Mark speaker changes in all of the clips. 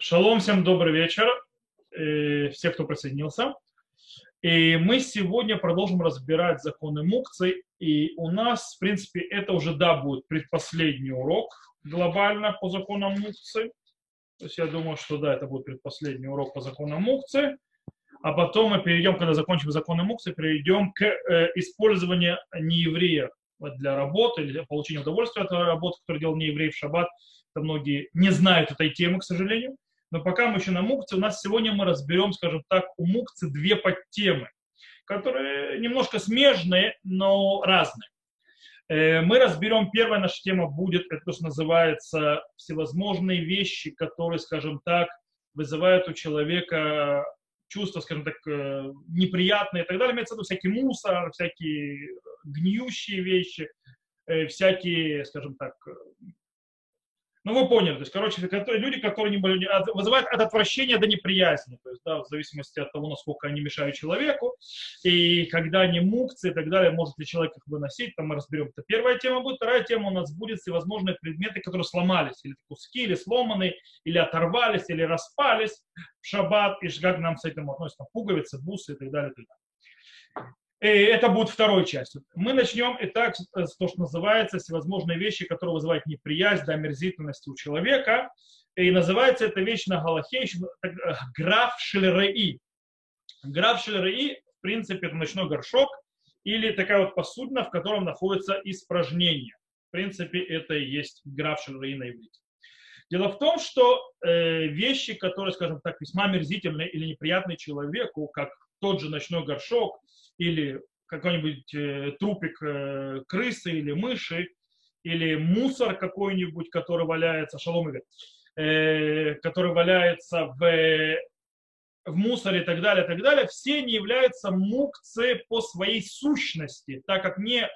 Speaker 1: Шалом, всем добрый вечер, э, все, кто присоединился. И мы сегодня продолжим разбирать законы мукции. И у нас, в принципе, это уже, да, будет предпоследний урок глобально по законам мукции. То есть я думаю, что да, это будет предпоследний урок по законам мукции. А потом мы перейдем, когда закончим законы мукции, перейдем к э, использованию нееврея для работы или получения удовольствия от работы, которую делал нееврей в шаббат. Это многие не знают этой темы, к сожалению. Но пока мы еще на мукце, у нас сегодня мы разберем, скажем так, у мукцы две подтемы, которые немножко смежные, но разные. Э, мы разберем, первая наша тема будет, это то, что называется всевозможные вещи, которые, скажем так, вызывают у человека чувства, скажем так, э, неприятные и так далее. Имеется в виду всякий мусор, всякие гниющие вещи, э, всякие, скажем так, ну, вы поняли, то есть, короче, люди, которые не были, вызывают от отвращения до неприязни, то есть, да, в зависимости от того, насколько они мешают человеку, и когда они мукцы и так далее, может ли человек их выносить, там мы разберем. Это первая тема будет, вторая тема у нас будет всевозможные предметы, которые сломались, или куски, или сломаны, или оторвались, или распались. В шаббат, и как нам с этим относятся, пуговицы, бусы и так далее, и так далее. И это будет второй частью. Мы начнем, итак, с то, что называется всевозможные вещи, которые вызывают неприязнь до омерзительности у человека. И называется эта вещь на Галахе э, граф Шелереи. Граф Шелереи, в принципе, это ночной горшок или такая вот посудина, в котором находится испражнение. В принципе, это и есть граф Шелереи на иврите. Дело в том, что э, вещи, которые, скажем так, весьма омерзительные или неприятные человеку, как тот же ночной горшок, или какой-нибудь э, трупик э, крысы или мыши, или мусор какой-нибудь, который валяется, шалом э, который валяется в, в мусоре и так далее, и так далее, все не являются мукцы по своей сущности, так как не,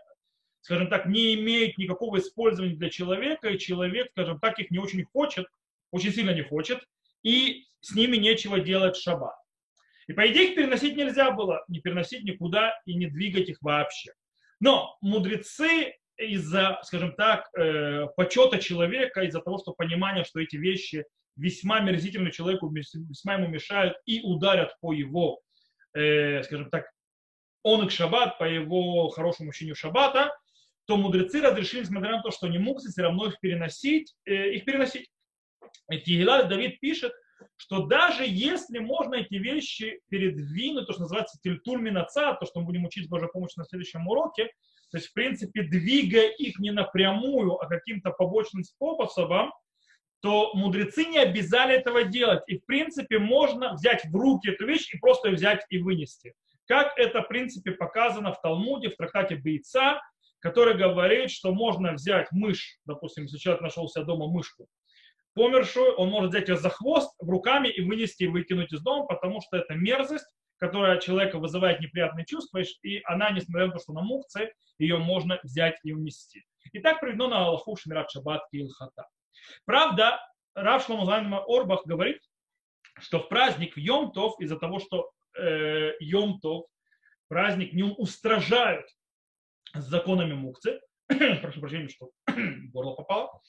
Speaker 1: скажем так, не имеют никакого использования для человека, и человек, скажем так, их не очень хочет, очень сильно не хочет, и с ними нечего делать шаббат. И по идее их переносить нельзя было, не переносить никуда и не двигать их вообще. Но мудрецы из-за, скажем так, э, почета человека, из-за того, что понимание, что эти вещи весьма мерзительны человеку, весьма ему мешают и ударят по его, э, скажем так, он их шаббат, по его хорошему учению шаббата, то мудрецы разрешили, несмотря на то, что не муксы, все равно их переносить, э, их переносить. И Тигелаль Давид пишет, что даже если можно эти вещи передвинуть, то, что называется тильтуль минаца, то, что мы будем учить Божьей помощью на следующем уроке, то есть, в принципе, двигая их не напрямую, а каким-то побочным способом, то мудрецы не обязали этого делать. И, в принципе, можно взять в руки эту вещь и просто взять и вынести. Как это, в принципе, показано в Талмуде, в трактате Бейца, который говорит, что можно взять мышь, допустим, если человек нашел себя дома мышку, помершую, он может взять ее за хвост руками и вынести и выкинуть из дома, потому что это мерзость, которая человека вызывает неприятные чувства, и она, несмотря на то, что на мукце, ее можно взять и унести. И так приведено на Аллаху Шмират Шаббат и Илхата. Правда, Рав Шломузайма Орбах говорит, что в праздник Йом-Тов, из-за того, что э, Йом-Тов, праздник, нем устражают с законами мукцы, прошу прощения, что горло попало,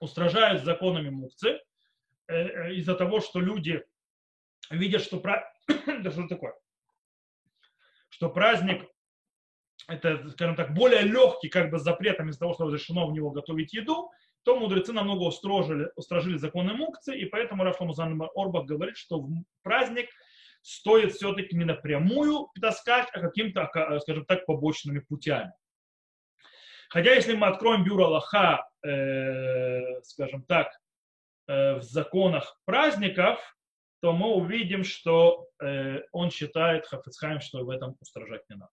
Speaker 1: устражают законами мукцы э, э, из-за того, что люди видят, что да что такое? Что праздник это, скажем так, более легкий как бы запретом из-за того, что разрешено в него готовить еду, то мудрецы намного устражили, устражили законы мукцы, и поэтому Рафам Орбах говорит, что в праздник стоит все-таки не напрямую таскать, а каким-то, скажем так, побочными путями. Хотя, если мы откроем бюро Аллаха, э, скажем так, э, в законах праздников, то мы увидим, что э, он считает Хафицхайм, что в этом устражать не надо.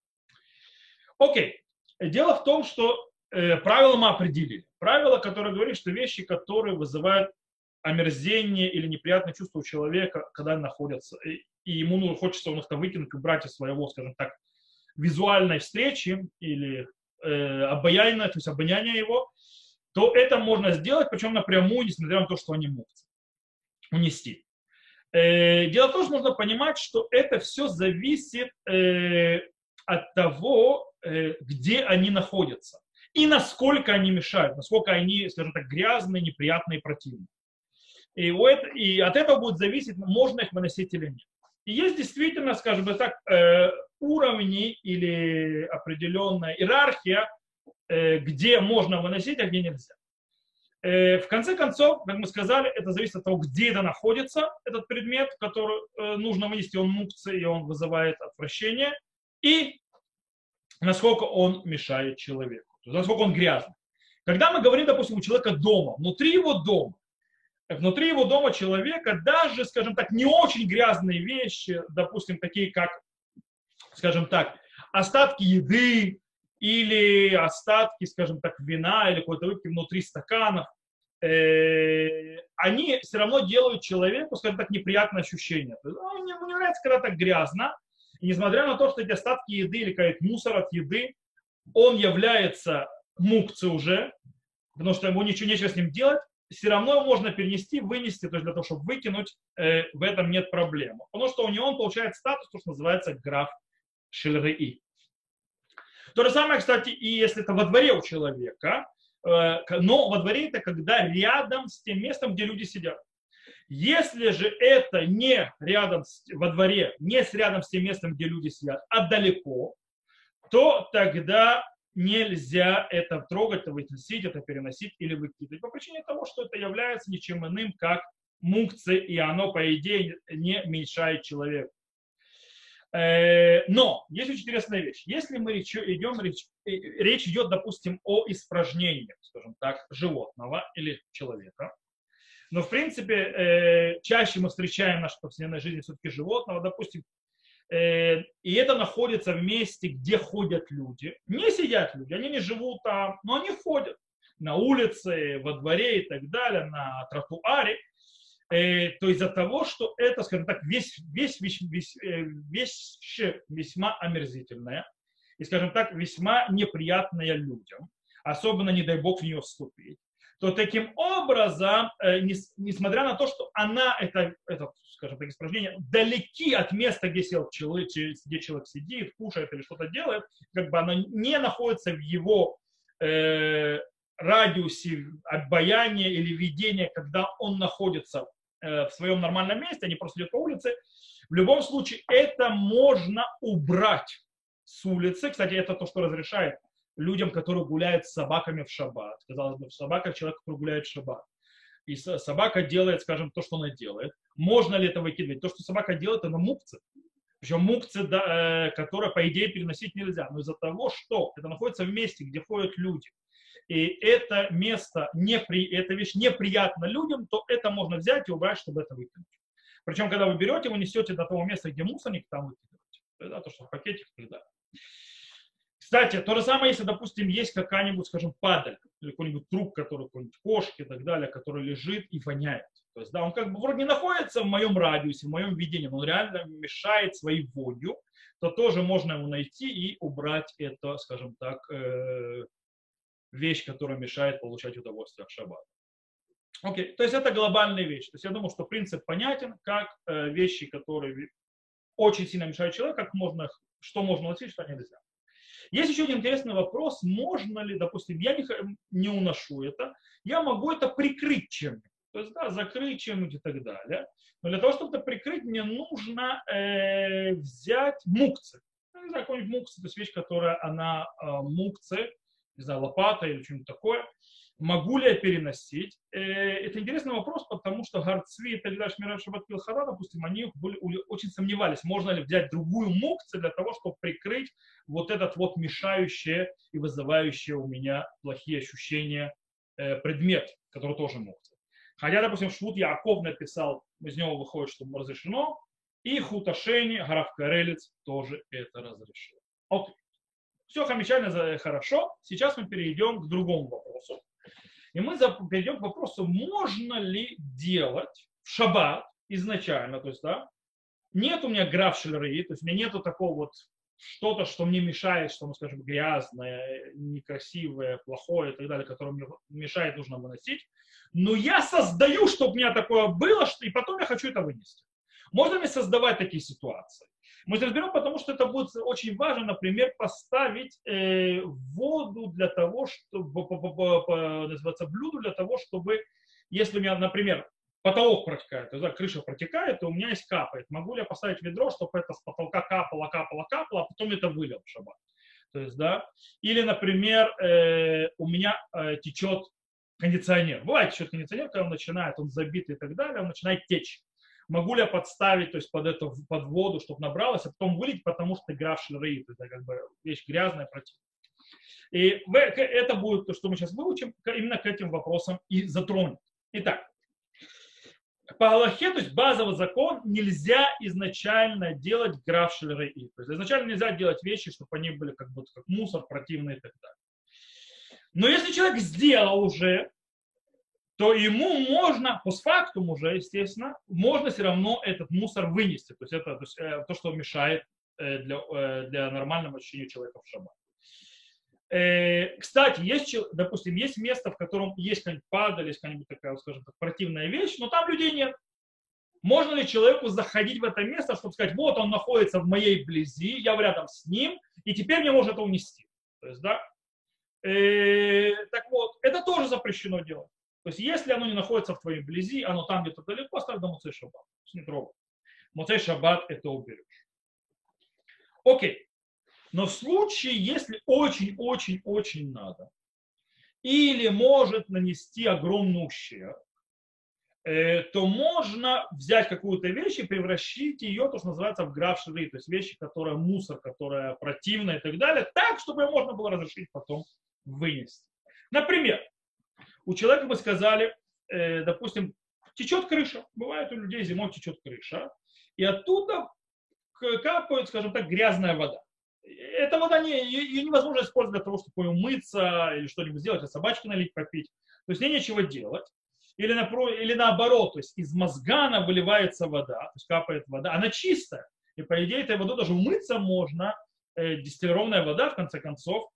Speaker 1: Окей. Дело в том, что правила мы определили. Правило, которое говорит, что вещи, которые вызывают омерзение или неприятное чувство у человека, когда находятся, и, ему ну, хочется он их там выкинуть, убрать из своего, скажем так, визуальной встречи или э, обаяние, то есть обоняние его, то это можно сделать, причем напрямую, несмотря на то, что они могут унести. Э, дело в том, что нужно понимать, что это все зависит э, от того, э, где они находятся и насколько они мешают, насколько они, скажем так, грязные, неприятные, противные. И, у это, и от этого будет зависеть, можно их выносить или нет. И есть действительно, скажем так, уровни или определенная иерархия, где можно выносить, а где нельзя. Э, в конце концов, как мы сказали, это зависит от того, где это находится, этот предмет, который нужно вынести, он мукция, и он вызывает отвращение, и насколько он мешает человеку, насколько он грязный. Когда мы говорим, допустим, у человека дома, внутри его дома, внутри его дома человека даже, скажем так, не очень грязные вещи, допустим, такие как, скажем так, остатки еды или остатки, скажем так, вина или какой-то выпивки внутри стаканов, э, они все равно делают человеку, скажем так, неприятное ощущение. Есть, ну, ему не нравится, когда так грязно, и несмотря на то, что эти остатки еды или какой-то мусор от еды, он является мукцей уже, потому что ему ничего нечего с ним делать, все равно можно перенести, вынести, то есть для того, чтобы выкинуть, э, в этом нет проблемы. Потому что у него он получает статус, то, что называется граф Шильрei. То же самое, кстати, и если это во дворе у человека, э, но во дворе это когда рядом с тем местом, где люди сидят. Если же это не рядом с, во дворе, не с рядом с тем местом, где люди сидят, а далеко, то тогда нельзя это трогать, это выносить, это переносить или выкидывать. По причине того, что это является ничем иным, как мукция, и оно, по идее, не мешает человеку. Э, но есть очень интересная вещь. Если мы идем, речь, э, речь идет, допустим, о испражнении, скажем так, животного или человека, но, в принципе, э, чаще мы встречаем в нашей повседневной жизни все-таки животного, допустим, Э, и это находится в месте, где ходят люди. Не сидят люди, они не живут там, но они ходят на улице, во дворе и так далее, на тротуаре. Э, то из-за того, что это, скажем так, весь, весь, весь, весь, э, вещь весьма омерзительная и, скажем так, весьма неприятная людям, особенно, не дай бог, в нее вступить то таким образом, э, несмотря на то, что она, это, это скажем так, испражнение, далеки от места, где, сел человек, где человек сидит, кушает или что-то делает, как бы она не находится в его э, радиусе обаяния или видения, когда он находится в своем нормальном месте, не просто идет по улице, в любом случае это можно убрать с улицы. Кстати, это то, что разрешает людям, которые гуляют с собаками в шаббат. Казалось бы, собака человек, который гуляет в шаббат. И собака делает, скажем, то, что она делает. Можно ли это выкидывать? То, что собака делает, это мукцы. Причем мукцы, да, э, которые, по идее, переносить нельзя. Но из-за того, что это находится в месте, где ходят люди, и это место, непри, эта вещь неприятна людям, то это можно взять и убрать, чтобы это выкинуть. Причем, когда вы берете, вы несете до того места, где мусорник, там выкидываете. Да, то, что в пакете и так далее. Кстати, то же самое, если, допустим, есть какая-нибудь, скажем, падаль, или какой-нибудь труп, который какой-нибудь кошки и так далее, который лежит и воняет. То есть, да, он как бы вроде не находится в моем радиусе, в моем видении, но он реально мешает своей вонью, то тоже можно его найти и убрать это, скажем так, э, вещь, которая мешает получать удовольствие от шаббата. Окей, то есть это глобальная вещь. То есть я думаю, что принцип понятен, как э, вещи, которые очень сильно мешают человеку, как можно, что можно носить, что нельзя. Есть еще один интересный вопрос, можно ли, допустим, я не, не уношу это, я могу это прикрыть чем-нибудь, то есть, да, закрыть чем-нибудь и так далее. Но для того, чтобы это прикрыть, мне нужно э, взять мукцы. Ну, какой-нибудь мукцы, то есть вещь, которая, она э, мукцы, не знаю, лопата или что-нибудь такое – Могу ли я переносить? Э, это интересный вопрос, потому что Гарцви и Тальдаш Мирав Шабат Пилхара, допустим, они были, очень сомневались, можно ли взять другую мукцию для того, чтобы прикрыть вот этот вот мешающий и вызывающий у меня плохие ощущения э, предмет, который тоже мукция. Хотя, допустим, Швуд Яков написал, из него выходит, что разрешено, и Хуташени, Граф Карелец тоже это разрешил. Окей. Все замечательно, хорошо. Сейчас мы перейдем к другому вопросу. И мы перейдем к вопросу, можно ли делать в шаббат изначально, то есть, да, нет у меня граф шельры, то есть у меня нету такого вот что-то, что мне мешает, что, мы скажем, грязное, некрасивое, плохое и так далее, которое мне мешает, нужно выносить. Но я создаю, чтобы у меня такое было, что, и потом я хочу это вынести. Можно ли создавать такие ситуации? Мы разберем, потому что это будет очень важно, например, поставить э, воду для того, чтобы, называется, блюдо для того, чтобы, если у меня, например, потолок протекает, то да, крыша протекает, и у меня есть капает. Могу ли я поставить ведро, чтобы это с потолка капало, капало, капало, а потом это вылил в? То есть, да, или, например, э, у меня э, течет кондиционер. Бывает течет кондиционер, когда он начинает, он забит и так далее, он начинает течь. Могу ли я подставить, то есть под эту под воду, чтобы набралось, а потом вылить, потому что игра в это как бы вещь грязная, противная. И это будет то, что мы сейчас выучим, именно к этим вопросам и затронем. Итак, по Аллахе, то есть базовый закон, нельзя изначально делать граф шелерей. То есть изначально нельзя делать вещи, чтобы они были как будто как мусор, противные и так далее. Но если человек сделал уже, то ему можно, по постфактум уже, естественно, можно все равно этот мусор вынести. То есть это то, есть, э, то что мешает э, для, э, для нормального ощущения человека в шаббат. Кстати, есть, допустим, есть место, в котором есть какая-нибудь падаль, есть какая-нибудь такая, скажем так, противная вещь, но там людей нет. Можно ли человеку заходить в это место, чтобы сказать, вот он находится в моей близи, я рядом с ним, и теперь мне может это унести. То есть, да? Э, так вот, это тоже запрещено делать. То есть, если оно не находится в твоей близи, оно там где-то далеко, оставь до Муцей Шаббат. Не трогай. Муцей Шаббат это уберешь. Окей. Но в случае, если очень-очень-очень надо, или может нанести огромный ущерб, э, то можно взять какую-то вещь и превращить ее, то, что называется, в граф шри, то есть вещи, которая мусор, которая противная и так далее, так, чтобы ее можно было разрешить потом вынести. Например, у человека мы сказали, э, допустим, течет крыша, бывает у людей зимой течет крыша, и оттуда капает, скажем так, грязная вода эта вода не, ее невозможно использовать для того, чтобы умыться или что-нибудь сделать, а собачки налить, попить. То есть не нечего делать. Или, напро, или наоборот, то есть из мозгана выливается вода, то есть капает вода, она чистая. И по идее этой водой даже умыться можно, э, дистиллированная вода, в конце концов,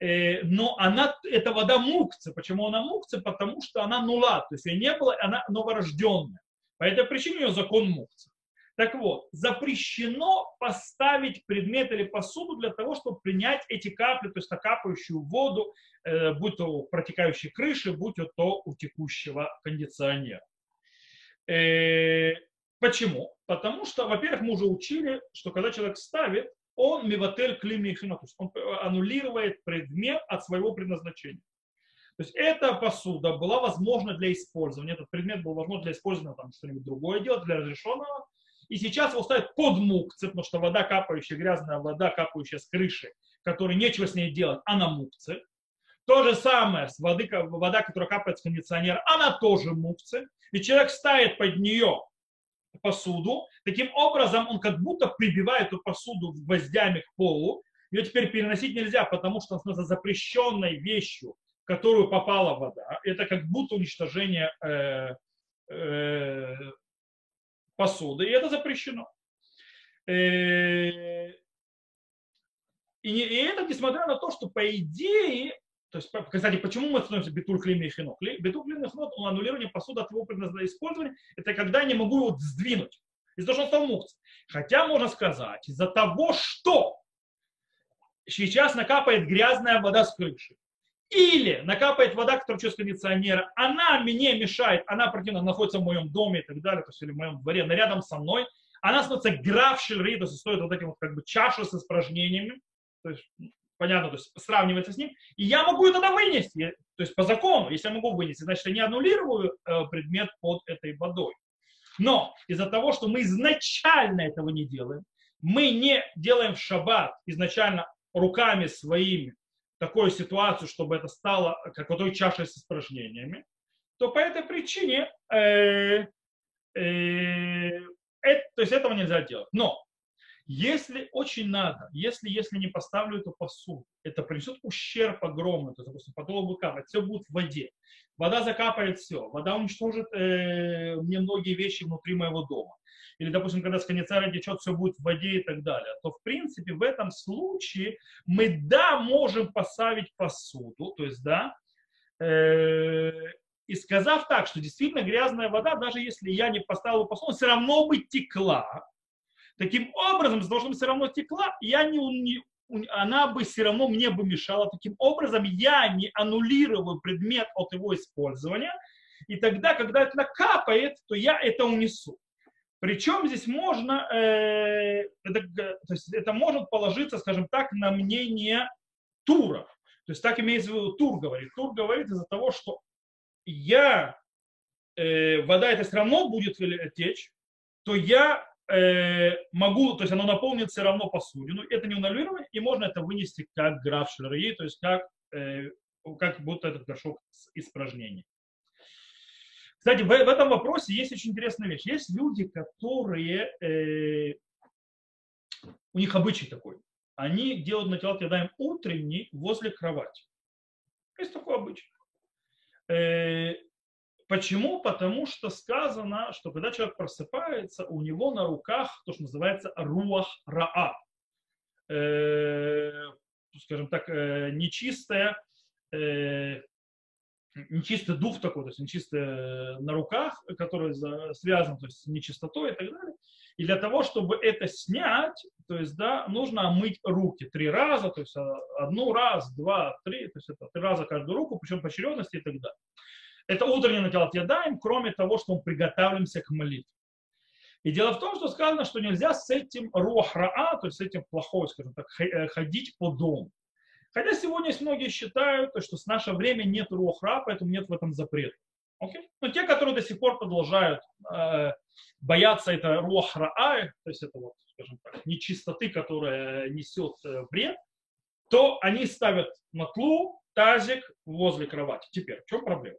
Speaker 1: но она, эта вода мукция. Почему она мукция? Потому что она нула, то есть ее не было, она новорожденная. По этой причине ее закон мукция. Так вот, запрещено поставить предмет или посуду для того, чтобы принять эти капли, то есть накапающую воду, э, будь то у протекающей крыши, будь то у текущего кондиционера. Э, почему? Потому что, во-первых, мы уже учили, что когда человек ставит, он миватель климихино, то есть он аннулирует предмет от своего предназначения. То есть эта посуда была возможна для использования, этот предмет был возможен для использования, там что-нибудь другое делать, для разрешенного, и сейчас его ставят под мукцы, потому что вода капающая, грязная вода, капающая с крыши, которой нечего с ней делать, она мукцы. То же самое с воды, вода, которая капает с кондиционера, она тоже мукцы. И человек ставит под нее посуду, таким образом он как будто прибивает эту посуду гвоздями к полу. Ее теперь переносить нельзя, потому что она запрещенной вещью, в которую попала вода. Это как будто уничтожение э, э, посуды, и это запрещено. Э, и, это несмотря на то, что по идее, то есть, кстати, почему мы становимся клейми и хинок? Бетуль клейми и хинок, аннулирование посуды от его предназначения использования, это когда я не могу его сдвинуть. Из-за того, что он стал мукц. Хотя можно сказать, из-за того, что сейчас накапает грязная вода с крыши, или накапает вода, которая через кондиционера, она мне мешает, она противно находится в моем доме и так далее, то есть или в моем дворе, она рядом со мной, она становится граф шельри, то есть стоит вот этим вот как бы чашу с испражнениями, то есть понятно, то есть сравнивается с ним, и я могу это вынести, то есть по закону, если я могу вынести, значит я не аннулирую э, предмет под этой водой. Но из-за того, что мы изначально этого не делаем, мы не делаем в шаббат изначально руками своими такую ситуацию, чтобы это стало какой-то чашей с испражнениями, то по этой причине э, э, э, то есть этого нельзя делать. Но если очень надо, если, если не поставлю эту посуду, это принесет ущерб огромный, то, допустим, потолок будет капать, все будет в воде. Вода закапает все, вода уничтожит э, мне многие вещи внутри моего дома или, допустим, когда с кондиционера течет, все будет в воде и так далее, то, в принципе, в этом случае мы, да, можем поставить посуду, то есть, да, э, и сказав так, что действительно грязная вода, даже если я не поставил посуду, все равно бы текла. Таким образом, из-за все равно текла, я не, не, она бы все равно мне бы мешала. Таким образом, я не аннулирую предмет от его использования, и тогда, когда это накапает, то я это унесу. Причем здесь можно, э, это, то есть это может положиться, скажем так, на мнение Тура. То есть так имеется в виду Тур говорит. Тур говорит из-за того, что я, э, вода это все равно будет течь, то я э, могу, то есть оно наполнит все равно посудину, это не аннулирование, и можно это вынести как граф шлерии, то есть как, э, как будто этот горшок с испражнений. Кстати, в, в этом вопросе есть очень интересная вещь. Есть люди, которые, э, у них обычай такой, они делают на телат ядаем утренний возле кровати. Есть такой обычай. Э, почему? Потому что сказано, что когда человек просыпается, у него на руках то, что называется руах раа. Э, скажем так, э, нечистая э, нечистый дух такой, то есть нечистый на руках, который связан то есть, с нечистотой и так далее. И для того, чтобы это снять, то есть, да, нужно омыть руки три раза, то есть одну раз, два, три, то есть это три раза каждую руку, причем по и так далее. Это утренний натилат ядаем, кроме того, что мы приготавливаемся к молитве. И дело в том, что сказано, что нельзя с этим руахраа, то есть с этим плохой, скажем так, э, ходить по дому. Хотя сегодня многие считают, что с наше время нет рухра, поэтому нет в этом запрета. Okay? Но те, которые до сих пор продолжают э, бояться это рухра, то есть это вот, скажем так, нечистоты, которая несет э, вред, то они ставят матлу, тазик возле кровати. Теперь, в чем проблема?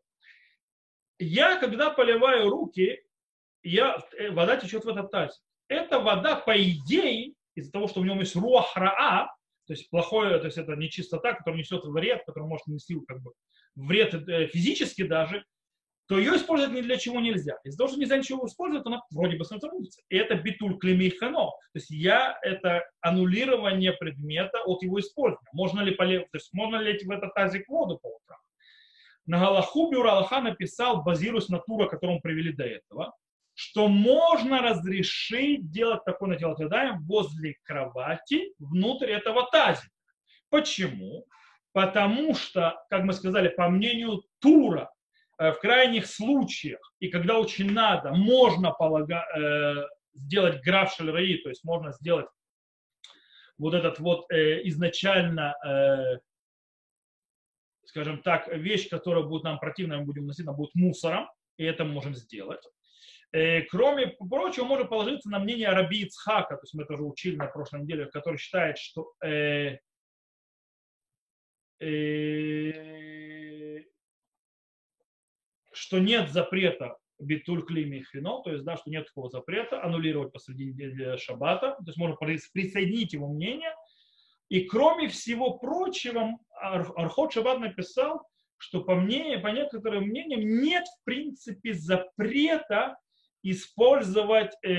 Speaker 1: Я, когда поливаю руки, я, э, вода течет в этот тазик. Эта вода, по идее, из-за того, что в нем есть руахраа, то есть плохое, то есть это нечистота, которая несет вред, которая может нести как бы, вред э, физически даже, то ее использовать ни для чего нельзя. Из-за того, что нельзя ничего использовать, она вроде бы становится И это битуль клемейхано. То есть я это аннулирование предмета от его использования. Можно ли, поле, то есть можно ли в этот тазик воду по утрам? На Галаху Бюр написал, базируясь на тура, которого мы привели до этого, что можно разрешить делать такое нателотядаем возле кровати внутрь этого тазика. Почему? Потому что, как мы сказали, по мнению Тура, э, в крайних случаях, и когда очень надо, можно полага, э, сделать граф шальраи, то есть можно сделать вот этот вот э, изначально, э, скажем так, вещь, которая будет нам противна, мы будем носить, она будет мусором, и это мы можем сделать. Э, кроме прочего, можно положиться на мнение Раби Ицхака, то есть мы это уже учили на прошлой неделе, который считает, что э, э, что нет запрета битуль клими хино, то есть, да, что нет такого запрета аннулировать посреди шаббата, то есть можно присоединить его мнение. И кроме всего прочего, Архот Шаббат написал, что по мнению, по некоторым мнениям нет в принципе запрета использовать э,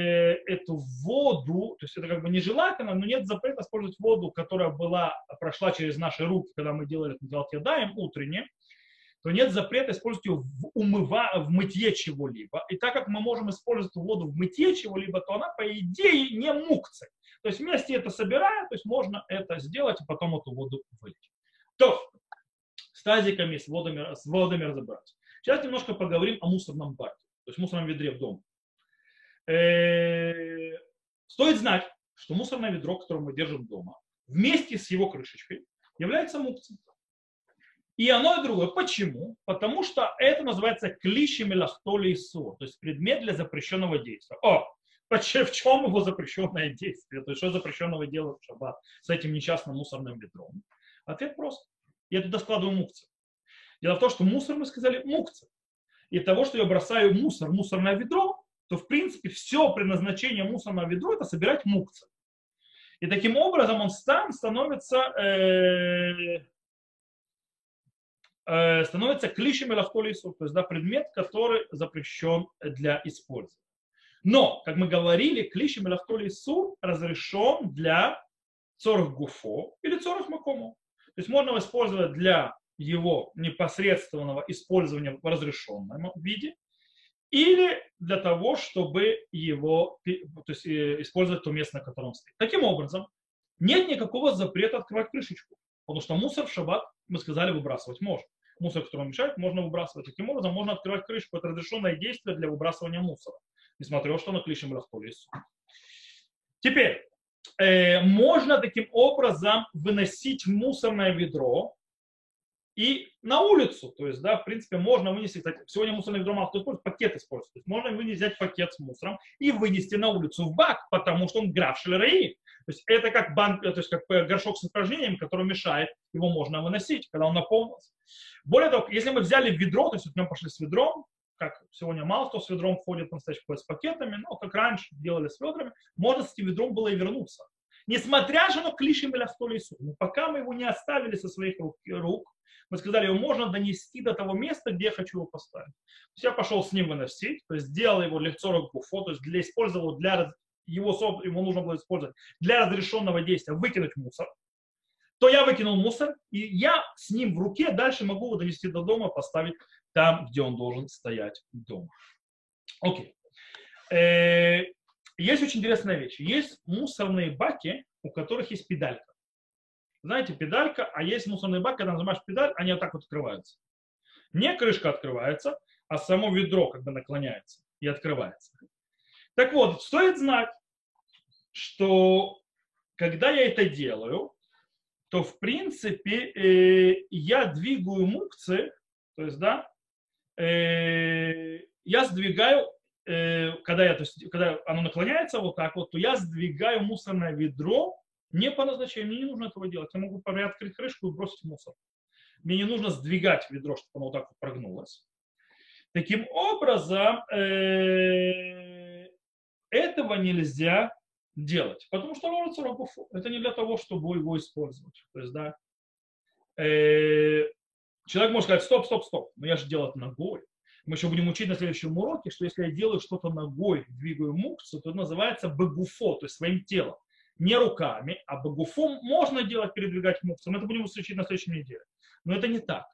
Speaker 1: эту воду, то есть это как бы нежелательно, но нет запрета использовать воду, которая была, прошла через наши руки, когда мы делали это ядаем утренне, то нет запрета использовать ее в, умыва, в мытье чего-либо. И так как мы можем использовать воду в мытье чего-либо, то она, по идее, не мукция. То есть вместе это собирая, то есть можно это сделать и потом эту воду вылить. То, с тазиками, с водами, с водами разобраться. Сейчас немножко поговорим о мусорном баке, то есть мусорном ведре в дом. Э, стоит знать, что мусорное ведро, которое мы держим дома, вместе с его крышечкой является мукцией. И оно и другое. Почему? Потому что это называется клиши мелахтоли то есть предмет для запрещенного действия. О, в чем его запрещенное действие? То есть что запрещенного делать в шаббат с этим несчастным мусорным ведром? Ответ прост. Я туда складываю мукцию. Дело в том, что мусор, мы сказали, мукция. И того, что я бросаю мусор, мусорное ведро, то в принципе все предназначение мусорного ведра это собирать мукцы. И таким образом он сам становится, э, э, становится клишем или то есть да, предмет, который запрещен для использования. Но, как мы говорили, клишем или сур разрешен для цорх гуфо или цорх макому. То есть можно использовать для его непосредственного использования в разрешенном виде, или для того, чтобы его то есть, э, использовать то место, на котором он стоит. Таким образом, нет никакого запрета открывать крышечку, потому что мусор в шаббат, мы сказали, выбрасывать можно. мусор, который мешает, можно выбрасывать. Таким образом, можно открывать крышку. Это разрешенное действие для выбрасывания мусора, несмотря на что на клишем лесу. Теперь, э, можно таким образом выносить мусорное ведро и на улицу. То есть, да, в принципе, можно вынести, кстати, сегодня мусорное ведро мало кто использует, пакет использует. То есть можно вынести, взять пакет с мусором и вынести на улицу в бак, потому что он граф шелераи. То есть это как, банк, то есть как горшок с испражнением, который мешает, его можно выносить, когда он наполнился. Более того, если мы взяли ведро, то есть вот мы пошли с ведром, как сегодня мало кто с ведром входит по-настоящему с пакетами, но как раньше делали с ведрами, можно с этим ведром было и вернуться. Несмотря же на клишем или лесу. Но пока мы его не оставили со своих рук, мы сказали, его можно донести до того места, где я хочу его поставить. То есть я пошел с ним выносить, то есть сделал его лекцорок буфо, то есть для, использовал для его, ему нужно было использовать для разрешенного действия, выкинуть мусор, то я выкинул мусор, и я с ним в руке дальше могу его донести до дома, поставить там, где он должен стоять дома. Окей. Э, есть очень интересная вещь. Есть мусорные баки, у которых есть педалька. Знаете, педалька, а есть мусорный бак, когда нажимаешь педаль, они вот так вот открываются. Не крышка открывается, а само ведро как бы наклоняется и открывается. Так вот, стоит знать, что когда я это делаю, то в принципе э, я двигаю мукцы, то есть, да, э, я сдвигаю, э, когда, я, то есть, когда оно наклоняется вот так вот, то я сдвигаю мусорное ведро не по назначению, мне не нужно этого делать. Я могу приоткрыть крышку и бросить мусор. Мне не нужно сдвигать ведро, чтобы оно вот так вот прогнулось. Таким образом, э, этого нельзя делать, потому что рогуфу. Это не для того, чтобы его использовать. То есть, да, человек может сказать, стоп, стоп, стоп, но я же делаю это ногой. Мы еще будем учить на следующем уроке, что если я делаю что-то ногой, двигаю мукцию, то это называется бегуфо, то есть своим телом. Не руками, а бегуфом можно делать, передвигать мукцию. Мы это будем учить на следующей неделе. Но это не так.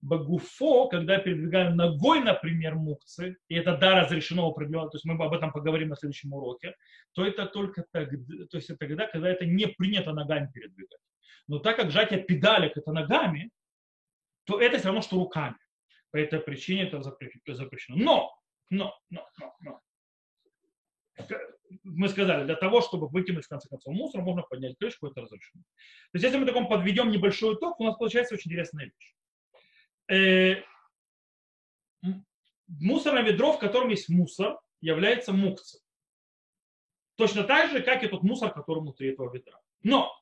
Speaker 1: Багуфо, когда я передвигаю ногой, например, мукцы, и это да, разрешено определенно, то есть мы об этом поговорим на следующем уроке, то это только тогда, то есть это тогда, когда это не принято ногами передвигать. Но так как сжатие педалек это ногами, то это все равно, что руками. По этой причине это запрещено. Но, но, но, но, но. Мы сказали, для того, чтобы выкинуть в конце концов мусор, можно поднять крышку, это разрешено. То есть если мы таком подведем небольшой итог, у нас получается очень интересная вещь э, мусорное ведро, в котором есть мусор, является мукцией. Точно так же, как и тот мусор, который внутри этого ведра. Но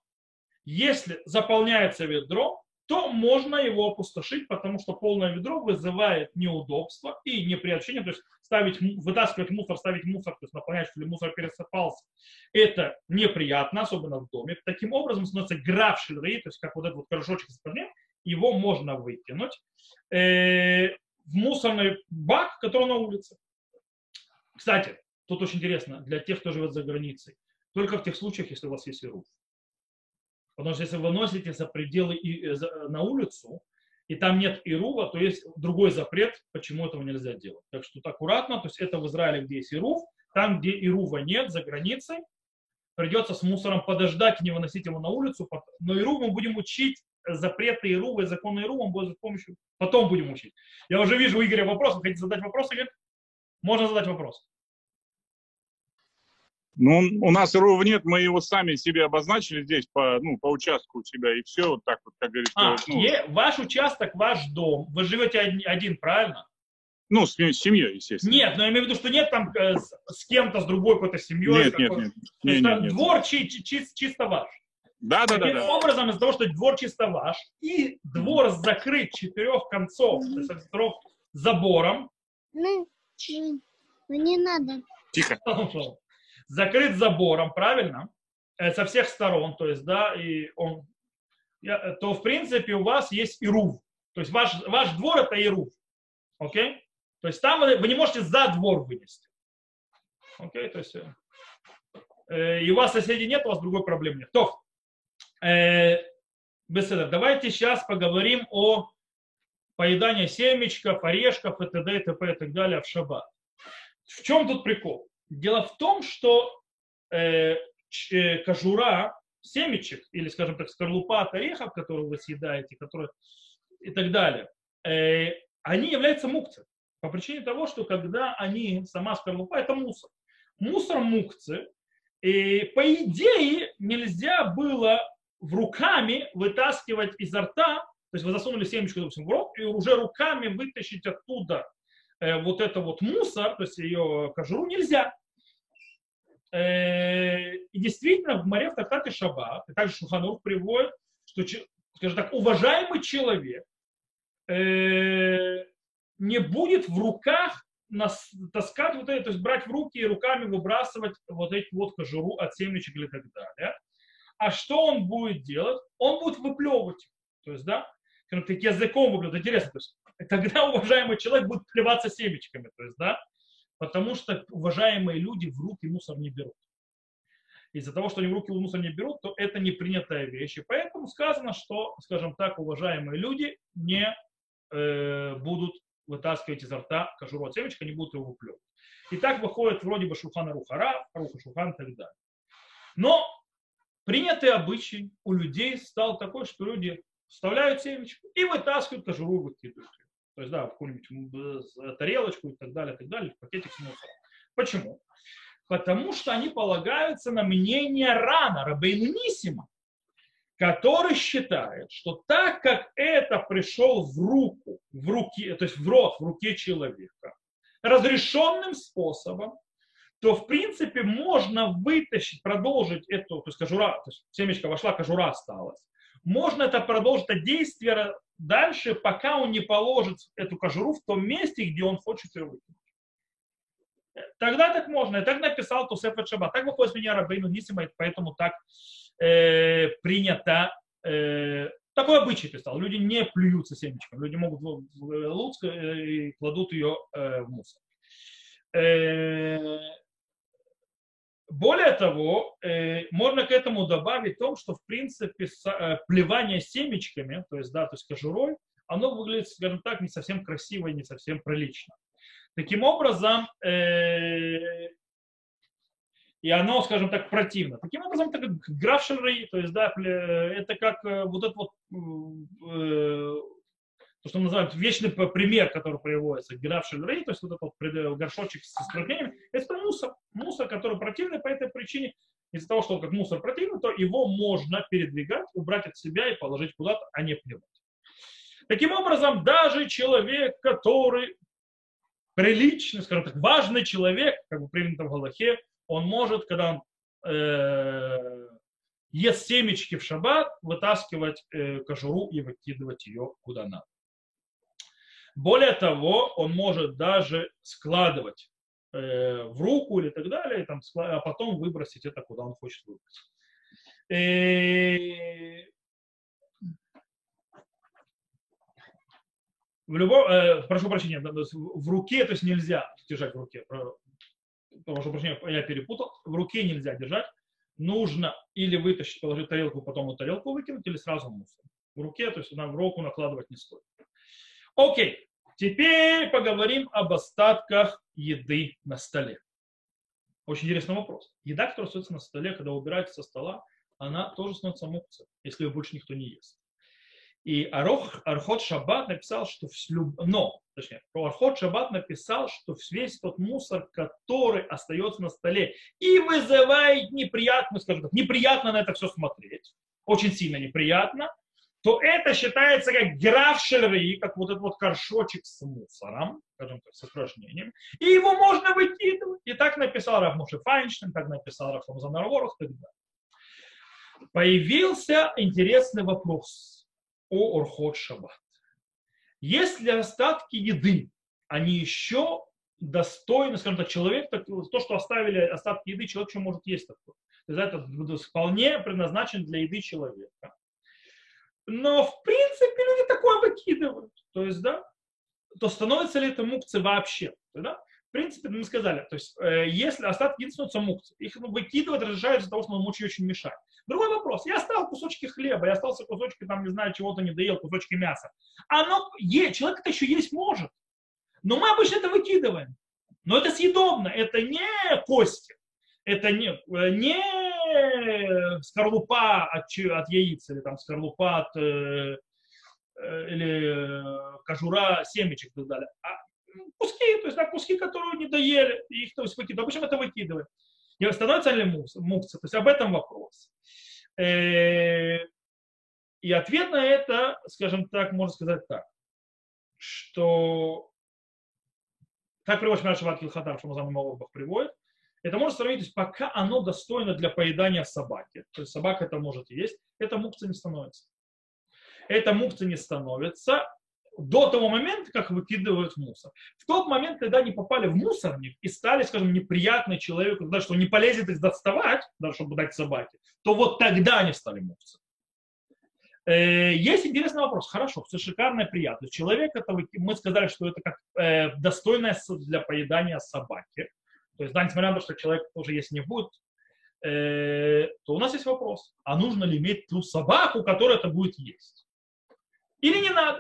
Speaker 1: если заполняется ведро, то можно его опустошить, потому что полное ведро вызывает неудобство и неприобщение, то есть ставить, вытаскивать мусор, ставить мусор, то есть наполнять, чтобы мусор пересыпался, это неприятно, особенно в доме. Таким образом становится граф шильрей, то есть как вот этот вот горшочек с его можно выкинуть э, в мусорный бак, который на улице. Кстати, тут очень интересно, для тех, кто живет за границей, только в тех случаях, если у вас есть ируф. Потому что если вы носите за пределы и, э, за, на улицу, и там нет ирува, то есть другой запрет, почему этого нельзя делать. Так что тут аккуратно, то есть это в Израиле, где есть ирув, там, где ирува нет, за границей, придется с мусором подождать и не выносить его на улицу, но ирув мы будем учить запреты Ирува и законы Ирува он будет с помощью, потом будем учить. Я уже вижу у Игоря вопрос, вы хотите задать вопрос, Игорь? Можно задать вопрос.
Speaker 2: Ну, у нас РУВ нет, мы его сами себе обозначили здесь по, ну, по участку у себя, и все, вот так вот, как говорится.
Speaker 1: А,
Speaker 2: ну,
Speaker 1: е, ваш участок, ваш дом, вы живете один, один правильно?
Speaker 2: Ну, с, с семьей, естественно.
Speaker 1: Нет, но я имею в виду, что нет там э, с, с кем-то, с другой какой-то семьей.
Speaker 2: Нет, нет, нет.
Speaker 1: То есть, нет, нет, двор нет. Чи, чи, чисто ваш.
Speaker 2: Да, да,
Speaker 1: Таким
Speaker 2: да, да.
Speaker 1: образом, из-за того, что двор чисто ваш, и двор закрыт четырех концов, то есть четырех забором.
Speaker 3: Ну, ну, не надо.
Speaker 2: Тихо.
Speaker 1: Закрыт забором, правильно? Э, со всех сторон, то есть, да, и он, то, в принципе, у вас есть ирув. То есть, ваш, ваш двор это ирув. Окей? То есть, там вы, вы не можете за двор вынести. Окей? То есть, э, и у вас соседей нет, у вас другой проблемы нет. То, Э. Давайте сейчас поговорим о поедании семечков, орешков и т.д. и т.п. и так далее в шаббат. В чем тут прикол? Дело в том, что э, э, кожура семечек, или, скажем так, скорлупа от орехов, которые вы съедаете, которые и так далее, э, они являются мукцы. По причине того, что когда они, сама скорлупа, это мусор. Мусор мукцы. И по идее нельзя было в руками вытаскивать изо рта, то есть вы засунули семечку, допустим, в рот, и уже руками вытащить оттуда э, вот это вот мусор, то есть ее кожуру нельзя. Э, и действительно, в море в Тартате Шаббат, и также Шуханур приводит, что, скажем так, уважаемый человек э, не будет в руках нас, таскать вот это, то есть брать в руки и руками выбрасывать вот эти вот кожуру от семечек или так далее. А что он будет делать? Он будет выплевывать. То есть, да, языком выплевывать. Интересно, то есть, тогда уважаемый человек будет плеваться семечками. То есть, да, потому что уважаемые люди в руки мусор не берут. Из-за того, что они в руки мусор не берут, то это не принятая вещь. И поэтому сказано, что, скажем так, уважаемые люди не э, будут вытаскивать изо рта кожуру от семечка, не будут его выплевывать. И так выходит вроде бы шухана рухара, руха шухан и так далее. Но принятый обычай у людей стал такой, что люди вставляют семечку и вытаскивают кожуру выкидывают. То есть, да, какую-нибудь тарелочку и так далее, и так далее, пакетик с мусором. Почему? Потому что они полагаются на мнение Рана, Рабейну Нисима, который считает, что так как это пришел в руку, в руки, то есть в рот, в руке человека, разрешенным способом, то в принципе можно вытащить, продолжить эту, то есть кожура, то есть семечка вошла, кожура осталась. Можно это продолжить, это действие дальше, пока он не положит эту кожуру в том месте, где он хочет ее выкинуть. Тогда так можно. И так написал Тусеф Шаба. Так выходит с меня Рабейну Нисима, поэтому так э, принято, э, такой обычай писал. Люди не плюются семечком. Люди могут луцк э, и кладут ее э, в мусор. Э, более того, э, можно к этому добавить то, что в принципе э, плевание семечками, то есть, да, то есть кожурой, оно выглядит, скажем так, не совсем красиво и не совсем прилично. Таким образом, э, и оно, скажем так, противно. Таким образом, это как граф Шерри, то есть, да, это как вот это вот, то, что называют вечный пример, который приводится, граф Шерри, то есть вот этот вот горшочек с испражнениями, это мусор. Мусор, который противный по этой причине, из-за того, что он как мусор противный, то его можно передвигать, убрать от себя и положить куда-то, а не плевать. Таким образом, даже человек, который приличный, скажем так, важный человек, как бы принято в Галахе, он может, когда он э, ест семечки в шаббат, вытаскивать э, кожуру и выкидывать ее куда надо. Более того, он может даже складывать э, в руку или так далее, и там, а потом выбросить это, куда он хочет выбросить. И в любом, э, прошу прощения, в руке, то есть нельзя держать в руке, прошу прощения, я перепутал, в руке нельзя держать, нужно или вытащить, положить тарелку, потом эту тарелку выкинуть, или сразу мусор. В руке, то есть в руку накладывать не стоит. Окей, теперь поговорим об остатках еды на столе. Очень интересный вопрос. Еда, которая остается на столе, когда убирается со стола, она тоже становится мукцией, если ее больше никто не ест. И Арох, Архот Шаббат написал, что но, точнее, Архот Шаббат написал, что весь тот мусор, который остается на столе и вызывает неприятно, скажем так, неприятно на это все смотреть, очень сильно неприятно, то это считается как граф шельри, как вот этот вот горшочек с мусором, скажем так, с упражнением, и его можно выкидывать. И так написал Раф Муше Файнштейн, так написал Раф Рамзан Арворов и так далее. Появился интересный вопрос о Орхот Шаббат. Если остатки еды, они еще достойны, скажем так, человек, то, что оставили остатки еды, человек еще может есть такое. То есть это вполне предназначен для еды человека. Но, в принципе, люди такое выкидывают. То есть, да, то становится ли это мукцы вообще? Да? В принципе, мы сказали, то есть, э, если остатки еды становятся мукцы, их выкидывать разрешают из-за того, что он мочи очень мешает. Другой вопрос. Я оставил кусочки хлеба, я остался кусочки, там, не знаю, чего-то не доел, кусочки мяса. Оно, е, человек это еще есть может. Но мы обычно это выкидываем. Но это съедобно, это не кости, это не, не скорлупа от, от яиц или там скорлупа от, э, э, или э, кожура семечек и так далее, а куски, то есть да, куски, которые не доели, их то есть выкидывают. Обычно это выкидывают. И становится ли мукция? То есть об этом вопрос. Э, и ответ на это, скажем так, можно сказать так, что как приводит Шмар Килхатар, что Мазам Малобах приводит, это можно сравнить, то есть пока оно достойно для поедания собаки, то есть собака это может есть, это мукция не становится. Это мукция не становится до того момента, как выкидывают в мусор. В тот момент, когда они попали в мусорник и стали, скажем, неприятны человеку, да, что не полезет их доставать, да, чтобы дать собаке, то вот тогда они стали мукцией. Э, есть интересный вопрос. Хорошо, все шикарно приятно. Человек, это, мы сказали, что это как э, достойное для поедания собаки. То есть, да, несмотря на то, что человек тоже есть не будет, э, то у нас есть вопрос. А нужно ли иметь ту собаку, которая это будет есть? Или не надо?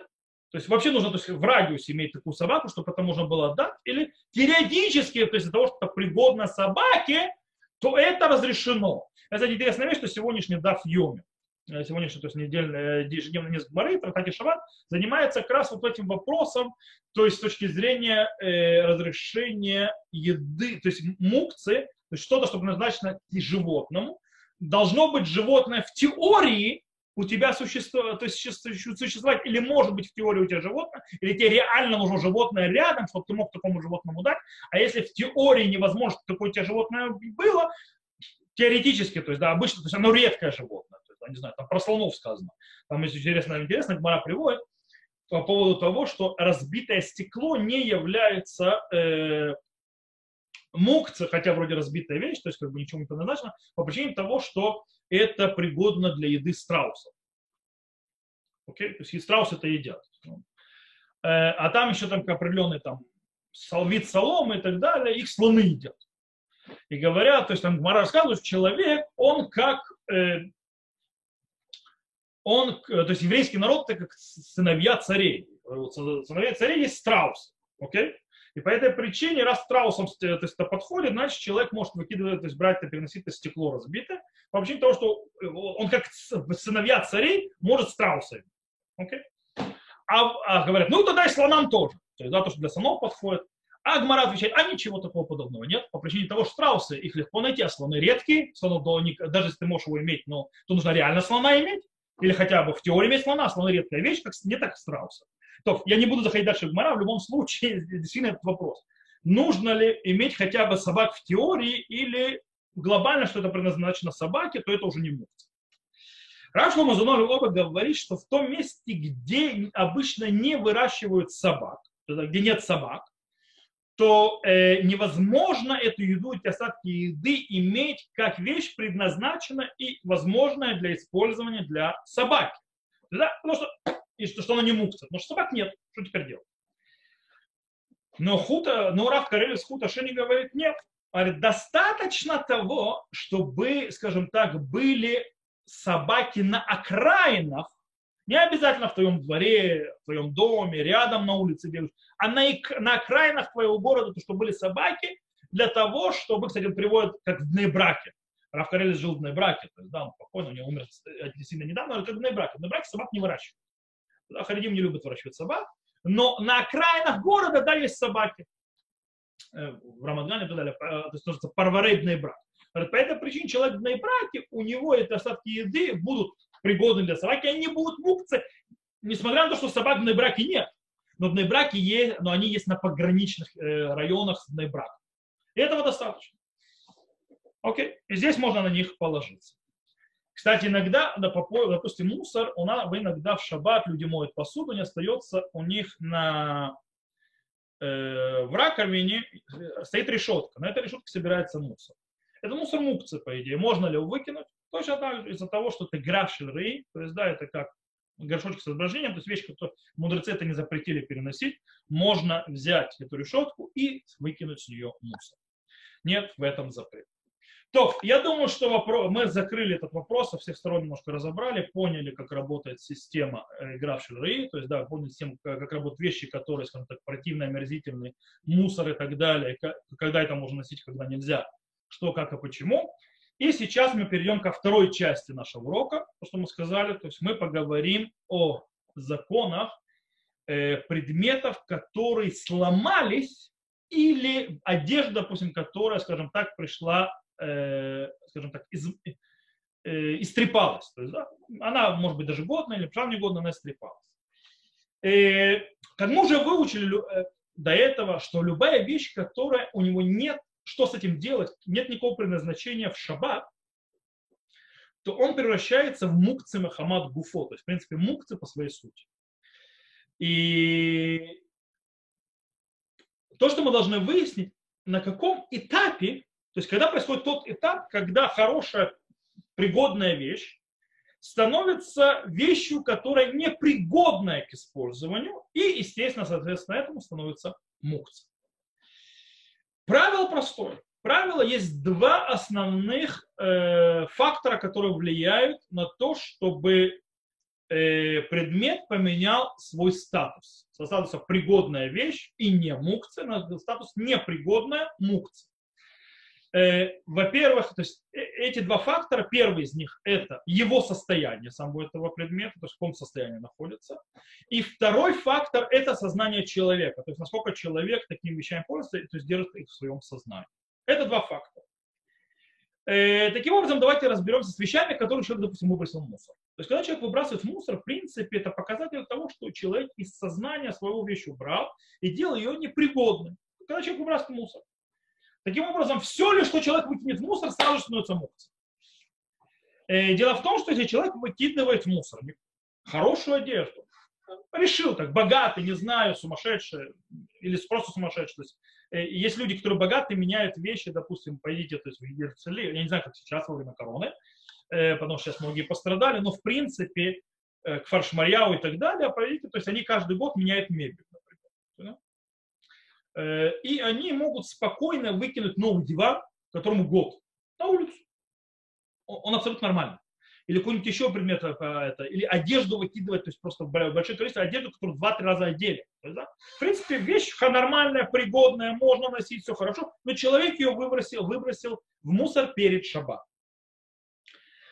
Speaker 1: То есть вообще нужно то есть, в радиусе иметь такую собаку, чтобы это можно было отдать. Или теоретически, то есть из-за того, что это пригодно собаке, то это разрешено. Это интересная вещь, что сегодняшний дав Йоми, сегодняшний, то есть недельный, э, ежедневный несколько морей, Тратати Шаббат, занимается как раз вот этим вопросом, то есть с точки зрения э, разрешения еды, то есть мукцы, то есть что-то, что предназначено животному, должно быть животное в теории у тебя существует, то есть существовать, или может быть в теории у тебя животное, или тебе реально нужно животное рядом, чтобы ты мог такому животному дать, а если в теории невозможно, чтобы такое у тебя животное было, теоретически, то есть, да, обычно, то есть оно редкое животное, есть, не знаю, там про слонов сказано, там интересно, интересно, Гмара приводит по поводу того, что разбитое стекло не является э, мукция, хотя вроде разбитая вещь, то есть как бы ничего не предназначено, по причине того, что это пригодно для еды страусов. Окей? То есть и страусы это едят. Э, а там еще там определенный там вид соломы и так далее, их слоны едят. И говорят, то есть там Гмара рассказывает, человек, он как, э, он, то есть еврейский народ, это как сыновья царей. Сыновья царей есть страусы. Окей? И по этой причине, раз страусом то есть, это подходит, значит, человек может выкидывать, то есть брать это, переносить это стекло разбитое, по причине того, что э, он как сыновья царей может страусами. Okay? А, а говорят, ну тогда и слонам тоже. То есть, да, то, что для слонов подходит. А Гмара отвечает, а ничего такого подобного нет, по причине того, что страусы, их легко найти, а слоны редкие, слонов даже если ты можешь его иметь, но то нужно реально слона иметь, или хотя бы в теории слона, слоны редкая вещь, как, не так страусы. То, я не буду заходить дальше в Гмара, в любом случае, действительно этот вопрос. Нужно ли иметь хотя бы собак в теории или глобально, что это предназначено собаке, то это уже не мукция. Раш Ламазунов оба говорит, что в том месте, где обычно не выращивают собак, где нет собак, то э, невозможно эту еду, эти остатки еды иметь как вещь предназначена и возможная для использования для собаки. Да? Потому что и что, что она не мукция. Потому что собак нет. Что теперь делать? Но, хута, но Рав Карелис Хута Шини говорит, нет. Говорит, достаточно того, чтобы, скажем так, были собаки на окраинах, не обязательно в твоем дворе, в твоем доме, рядом на улице бегают, а на, на окраинах твоего города, то, что были собаки, для того, чтобы, кстати, он приводит как в Днебраке. Раф Карелис жил в Днебраке, то есть, да, он покойно, у него умер сильно недавно, но как в Днебраке. В Днебраке собак не выращивают. Харидим не любят выращивать собак, но на окраинах города, да, есть собаки. Э, в Рамадгане и так далее, то есть называется парварейбный брак. По этой причине человек в браке, у него эти остатки еды будут пригодны для собаки, они не будут мукцы, несмотря на то, что собак в браке нет. Но в браке есть, но они есть на пограничных э, районах с браком. И этого достаточно. Окей, и здесь можно на них положиться. Кстати, иногда, допустим, мусор, у нас иногда в шаббат люди моют посуду, не остается у них на, э, в раковине э, стоит решетка. На этой решетке собирается мусор. Это мусор мукцы, по идее. Можно ли его выкинуть? Точно так же из-за того, что это графшель рей, то есть, да, это как горшочек с изображением, то есть вещь, которую мудрецы это не запретили переносить, можно взять эту решетку и выкинуть с нее мусор. Нет в этом запрет. То, я думаю, что вопрос, мы закрыли этот вопрос, со всех сторон немножко разобрали, поняли, как работает система э, игра в то есть, да, поняли систему, как работают вещи, которые, скажем так, противные, омерзительные, мусор и так далее, когда это можно носить, когда нельзя, что, как и почему. И сейчас мы перейдем ко второй части нашего урока, то, что мы сказали, то есть мы поговорим о законах э, предметов, которые сломались, или одежда, допустим, которая, скажем так, пришла, э, скажем так, из, э, истрепалась. То есть, да, она может быть даже годная или правда негодная, она истрепалась. Э, как мы уже выучили э, до этого, что любая вещь, которая у него нет, что с этим делать, нет никакого предназначения в шаббат, то он превращается в мукцы Махамад Гуфо, то есть, в принципе, мукцы по своей сути. И то, что мы должны выяснить, на каком этапе, то есть когда происходит тот этап, когда хорошая пригодная вещь становится вещью, которая непригодная к использованию, и, естественно, соответственно, этому становится мукция. Правило простое. Правило есть два основных э, фактора, которые влияют на то, чтобы э, предмет поменял свой статус. Со статуса пригодная вещь и не мукция, на статус непригодная мукция. Э, во-первых, то есть э, эти два фактора, первый из них это его состояние самого этого предмета, то есть в каком состоянии находится. И второй фактор это сознание человека, то есть насколько человек такими вещами пользуется, то есть держит их в своем сознании. Это два фактора. Э, таким образом, давайте разберемся с вещами, которые человек, допустим, выбросил в мусор. То есть, когда человек выбрасывает в мусор, в принципе, это показатель того, что человек из сознания своего вещь убрал и делал ее непригодной. Когда человек выбрасывает в мусор. Таким образом, все ли, что человек выкинет в мусор, сразу же становится мукцией. Э, дело в том, что если человек выкидывает в мусор хорошую одежду, решил так, богатый, не знаю, сумасшедший, или просто сумасшедший. То есть, э, есть люди, которые богатые, меняют вещи, допустим, пойдите то есть, в Герцели, я не знаю, как сейчас во время короны, э, потому что сейчас многие пострадали, но в принципе к Фаршмарьяу и так далее, пойдите, то есть они каждый год меняют мебель. Э, и они могут спокойно выкинуть новый диван, которому год, на улицу. Он абсолютно нормальный. Или какой-нибудь еще предмет, э, это, или одежду выкидывать, то есть просто большое количество одежды, которую два-три раза одели. есть, да? В принципе, вещь нормальная, пригодная, можно носить, все хорошо, но человек ее выбросил, выбросил в мусор перед шаббат.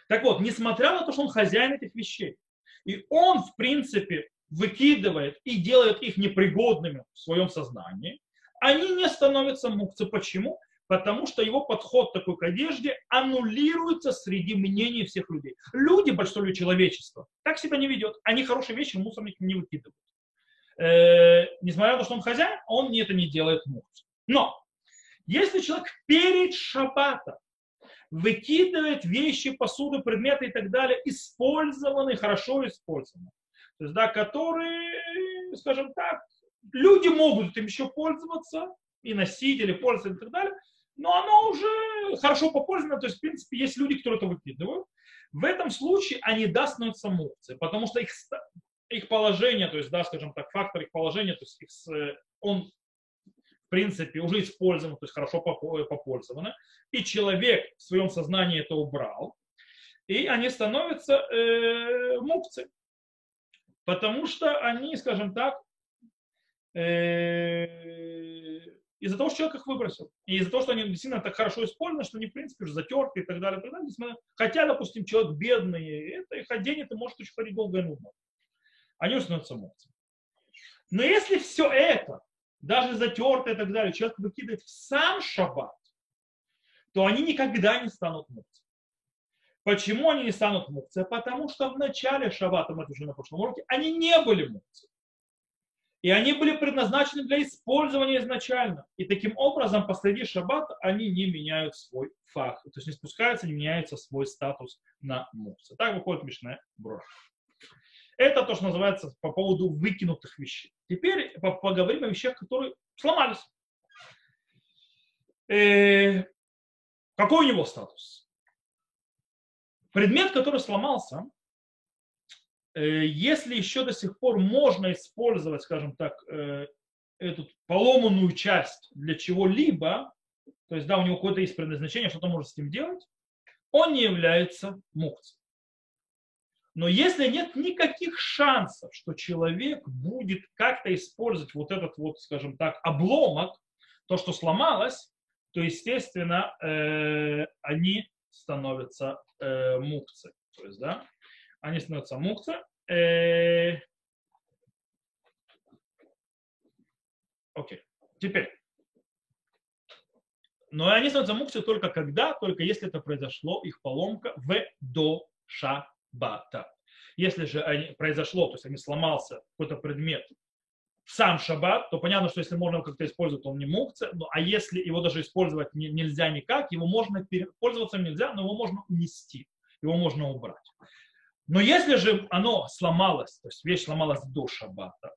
Speaker 1: Так вот, несмотря на то, что он хозяин этих вещей, и он, в принципе, выкидывает и делает их непригодными в своем сознании, они не становятся мукцы. Почему? Потому что его подход такой к одежде аннулируется среди мнений всех людей. Люди, большинство человечества, так себя не ведет. Они хорошие вещи в мусорник не выкидывают. Э, несмотря на то, что он хозяин, он это не делает мукцию. Но если человек перед шаббатом выкидывает вещи, посуду, предметы и так далее, использованные, хорошо использованные, то есть, да, которые, скажем так, Люди могут этим еще пользоваться и носить, или пользоваться и так далее, но оно уже хорошо попользовано, то есть, в принципе, есть люди, которые это выкидывают. В этом случае они, да, становятся мукцией, потому что их, их положение, то есть, да, скажем так, фактор их положения, то есть, их, он, в принципе, уже использован, то есть, хорошо попользовано, и человек в своем сознании это убрал, и они становятся э, мукцией, потому что они, скажем так, из-за того, что человек их выбросил. И из-за того, что они действительно так хорошо использованы, что они, в принципе, уже затерты и так далее. И так далее. Хотя, допустим, человек бедный, это их оденет и может очень ходить долго и нудно. Они уже становятся мукцами. Но если все это, даже затертое и так далее, человек выкидывает в сам шаббат, то они никогда не станут мукцами. Почему они не станут мукцией? Потому что в начале шаббата, мы это уже на прошлом уроке, они не были мукцией. И они были предназначены для использования изначально. И таким образом, посреди шаббата они не меняют свой фах. То есть не спускаются, не меняется свой статус на муксе. Так выходит Мишная брошь. Это то, что называется по поводу выкинутых вещей. Теперь поговорим о вещах, которые сломались. Э, какой у него статус? Предмет, который сломался, если еще до сих пор можно использовать, скажем так, э, эту поломанную часть для чего-либо, то есть, да, у него какое-то есть предназначение, что-то может с ним делать, он не является мукцией. Но если нет никаких шансов, что человек будет как-то использовать вот этот вот, скажем так, обломок, то, что сломалось, то, естественно, э, они становятся э, мукцией. То есть, да, они становятся мукта. Э, окей. Теперь. Но они становятся мукты только когда, только если это произошло их поломка в до шабата. Если же они, произошло, то есть они сломался какой-то предмет в сам шаббат, то понятно, что если можно как-то использовать, то он не мукция, ну, а если его даже использовать не, нельзя никак, его можно пользоваться нельзя, но его можно унести, его можно убрать. Но если же оно сломалось, то есть вещь сломалась до шаббата,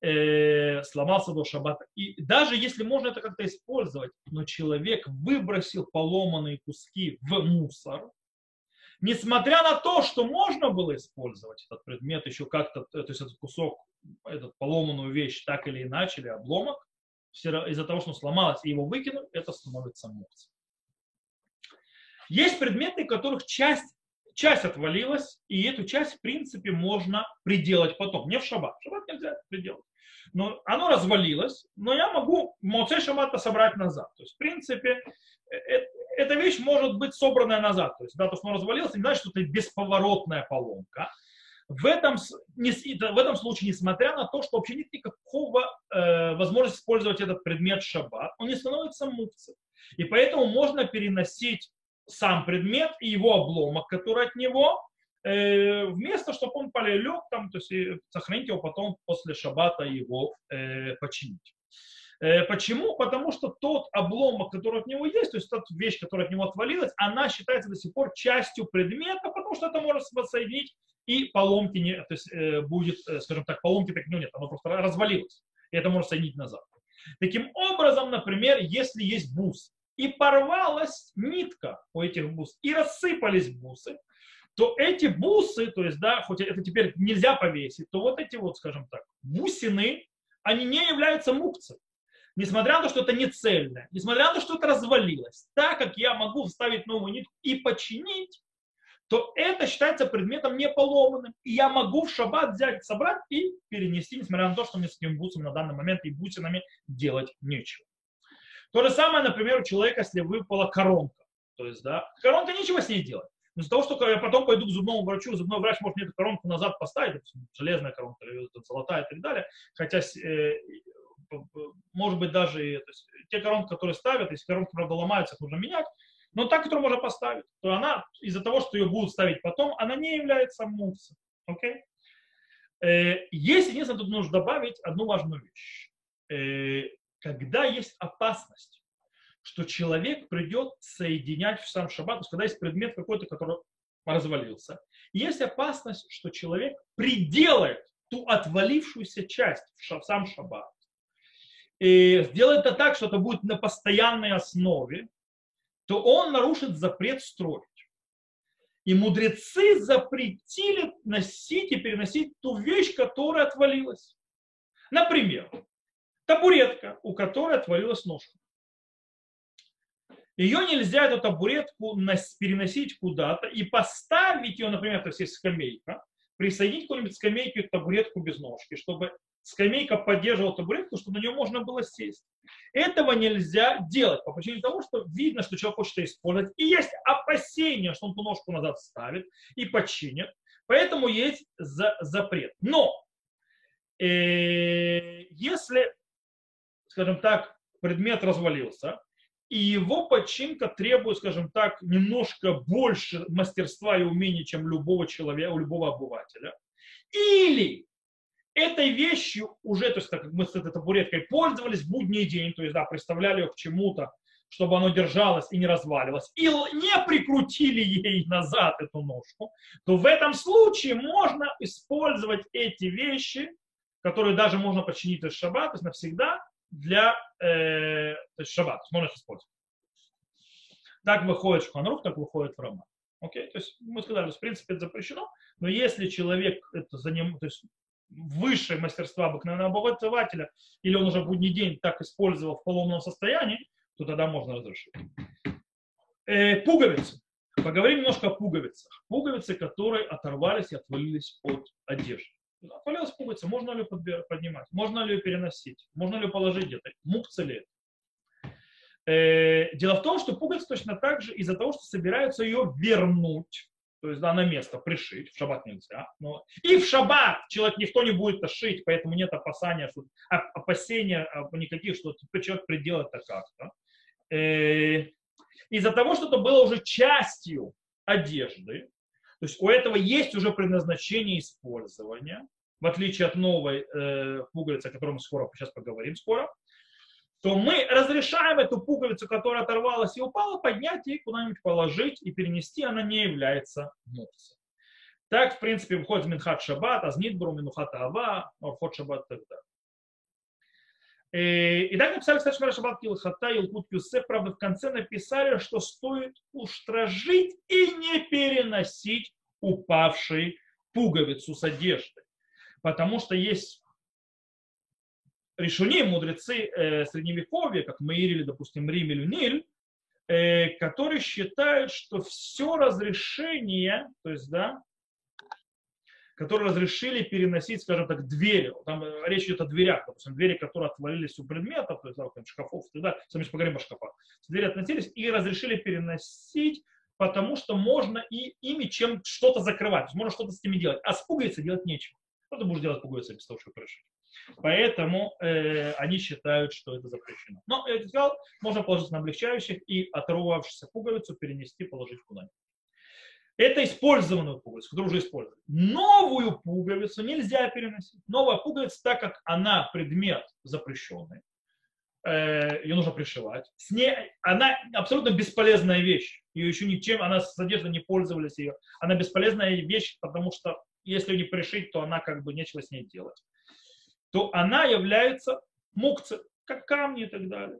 Speaker 1: э, сломался до шаббата. И даже если можно это как-то использовать, но человек выбросил поломанные куски в мусор, несмотря на то, что можно было использовать этот предмет еще как-то, то есть этот кусок, этот поломанную вещь так или иначе, или обломок, из-за того, что он сломалось и его выкинул, это становится мукцией. Есть предметы, которых часть, часть отвалилась, и эту часть, в принципе, можно приделать потом. Не в шаббат. В шаббат нельзя это приделать но оно развалилось, но я могу Моцей Шаббата собрать назад. То есть, в принципе, э, э, эта вещь может быть собранная назад. То есть, да, то, что оно развалилось, не значит, что это бесповоротная поломка. В этом, в этом случае, несмотря на то, что вообще нет никакого э, возможности использовать этот предмет шаббат, он не становится мукцией. И поэтому можно переносить сам предмет и его обломок, который от него, Э, вместо, чтобы он полег там, то есть сохранить его потом после шаббата его э, починить. Э, почему? Потому что тот обломок, который от него есть, то есть та вещь, которая от него отвалилась, она считается до сих пор частью предмета, потому что это можно воссоединить, и поломки не, то есть будет, скажем так, поломки так не нет, оно просто развалилось, и это можно соединить назад. Таким образом, например, если есть бус, и порвалась нитка у этих бус, и рассыпались бусы, то эти бусы, то есть, да, хоть это теперь нельзя повесить, то вот эти вот, скажем так, бусины, они не являются мукцией. Несмотря на то, что это не цельное, несмотря на то, что это развалилось, так как я могу вставить новую нитку и починить, то это считается предметом не поломанным. И я могу в шаббат взять, собрать и перенести, несмотря на то, что мне с этими бусами на данный момент и бусинами делать нечего. То же самое, например, у человека, если выпала коронка. То есть, да, коронка нечего с ней делать. Но из-за того, что я потом пойду к зубному врачу, зубной врач может мне эту коронку назад поставить, железная коронка, или золотая и так далее, хотя э, может быть даже есть, те коронки, которые ставят, если коронки, правда, ломаются, их нужно менять, но та, которую можно поставить, то она из-за того, что ее будут ставить потом, она не является муксом. Okay? Э, есть, единственное, тут нужно добавить одну важную вещь. Э, когда есть опасность, что человек придет соединять в сам шаббат, то есть когда есть предмет какой-то, который развалился. есть опасность, что человек приделает ту отвалившуюся часть в сам шаббат. И сделает это так, что это будет на постоянной основе, то он нарушит запрет строить. И мудрецы запретили носить и переносить ту вещь, которая отвалилась. Например, табуретка, у которой отвалилась ножка. Ее нельзя, эту табуретку, переносить куда-то и поставить ее, например, то есть скамейка, присоединить какую-нибудь скамейку и табуретку без ножки, чтобы скамейка поддерживала табуретку, чтобы на нее можно было сесть. Этого нельзя делать по причине того, что видно, что человек хочет это использовать, и есть опасение, что он ту ножку назад ставит и починит. Поэтому есть за, запрет. Но э, если, скажем так, предмет развалился, и его починка требует, скажем так, немножко больше мастерства и умений, чем любого человека, у любого обывателя. Или этой вещью уже, то есть так как мы с этой табуреткой пользовались в будний день, то есть да, представляли ее к чему-то, чтобы оно держалось и не разваливалось, и не прикрутили ей назад эту ножку, то в этом случае можно использовать эти вещи, которые даже можно починить из шаббат, то есть навсегда, для э, шаббат, можно их использовать. Так выходит Шханрух, так выходит в Роман. Окей? То есть мы сказали, что в принципе это запрещено, но если человек это за ним, то есть высшее мастерства обыкновенного обывателя, или он уже будний день так использовал в поломном состоянии, то тогда можно разрешить. Э, пуговицы. Поговорим немножко о пуговицах. Пуговицы, которые оторвались и отвалились от одежды. Отвалилась пуговица, можно ли поднимать, можно ли переносить, можно ли положить где-то, мукца ли это. Э, дело в том, что пуговица точно так же из-за того, что собираются ее вернуть, то есть да, на место пришить, в шаббат нельзя. Но... И в шаббат человек никто не будет это шить, поэтому нет опасения, что, опасения никаких, что человек приделает это как-то. Э, из-за того, что это было уже частью одежды, то есть у этого есть уже предназначение использования, в отличие от новой э, пуговицы, о которой мы скоро сейчас поговорим скоро, то мы разрешаем эту пуговицу, которая оторвалась и упала, поднять и куда-нибудь положить и перенести, она не является муксом. Так, в принципе, выходит Минхат Шаббат, Азнитбру, Минухат Ава, Орхот Шаббат и так далее. Э, и так написали, кстати, Шаббат Килхата и Илкут Юсеф, правда, в конце написали, что стоит устражить и не переносить упавшей пуговицу с одежды. Потому что есть решуни, мудрецы э, средневековья, как Маир допустим, Рим или Ниль, э, которые считают, что все разрешение, то есть, да, которые разрешили переносить, скажем так, двери. Там э, речь идет о дверях, допустим, двери, которые отвалились у предметов, то есть, да, там, шкафов, да, сами поговорим о шкафах. Двери относились и разрешили переносить, потому что можно и ими чем что-то закрывать, можно что-то с ними делать. А с пуговицей делать нечего. Что ты будешь делать пуговицей без того, чтобы пришить? Поэтому э, они считают, что это запрещено. Но, я сказал, можно положить на облегчающих и оторвавшуюся пуговицу перенести, положить куда-нибудь. Это использованную пуговицу, которую уже использовали. Новую пуговицу нельзя переносить. Новая пуговица, так как она предмет запрещенный, э, ее нужно пришивать. С ней, она абсолютно бесполезная вещь. Ее еще ничем, она с одеждой не пользовались ее. Она бесполезная вещь, потому что если не пришить, то она как бы нечего с ней делать то она является мукцем, как камни и так далее.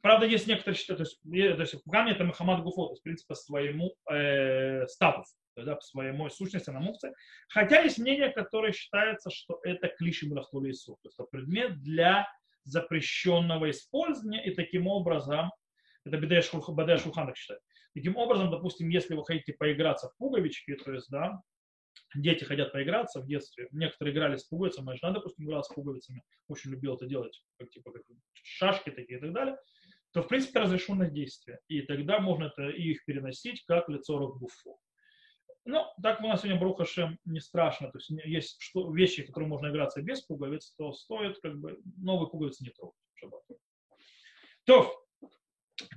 Speaker 1: Правда, есть некоторые считают, то есть, то есть камни это Мухаммад Гуфо, то есть, в принципе, по своему э, статусу, то есть, да, по своему сущности на мукце. Хотя есть мнение, которое считается, что это клиши Мулахтулису, то есть это предмет для запрещенного использования, и таким образом, это Бедея Шулхан так считает, таким образом, допустим, если вы хотите поиграться в пуговички, то есть, да, дети хотят поиграться в детстве, некоторые играли с пуговицами, моя жена, допустим, играла с пуговицами, очень любила это делать, как, типа как шашки такие и так далее, то, в принципе, разрешенное действие. И тогда можно это, и их переносить как лицо Рокбуфу. Ну, так у нас сегодня Брухашем не страшно. То есть есть что, вещи, которые можно играться без пуговиц, то стоит как бы новые пуговицы не трогать. То,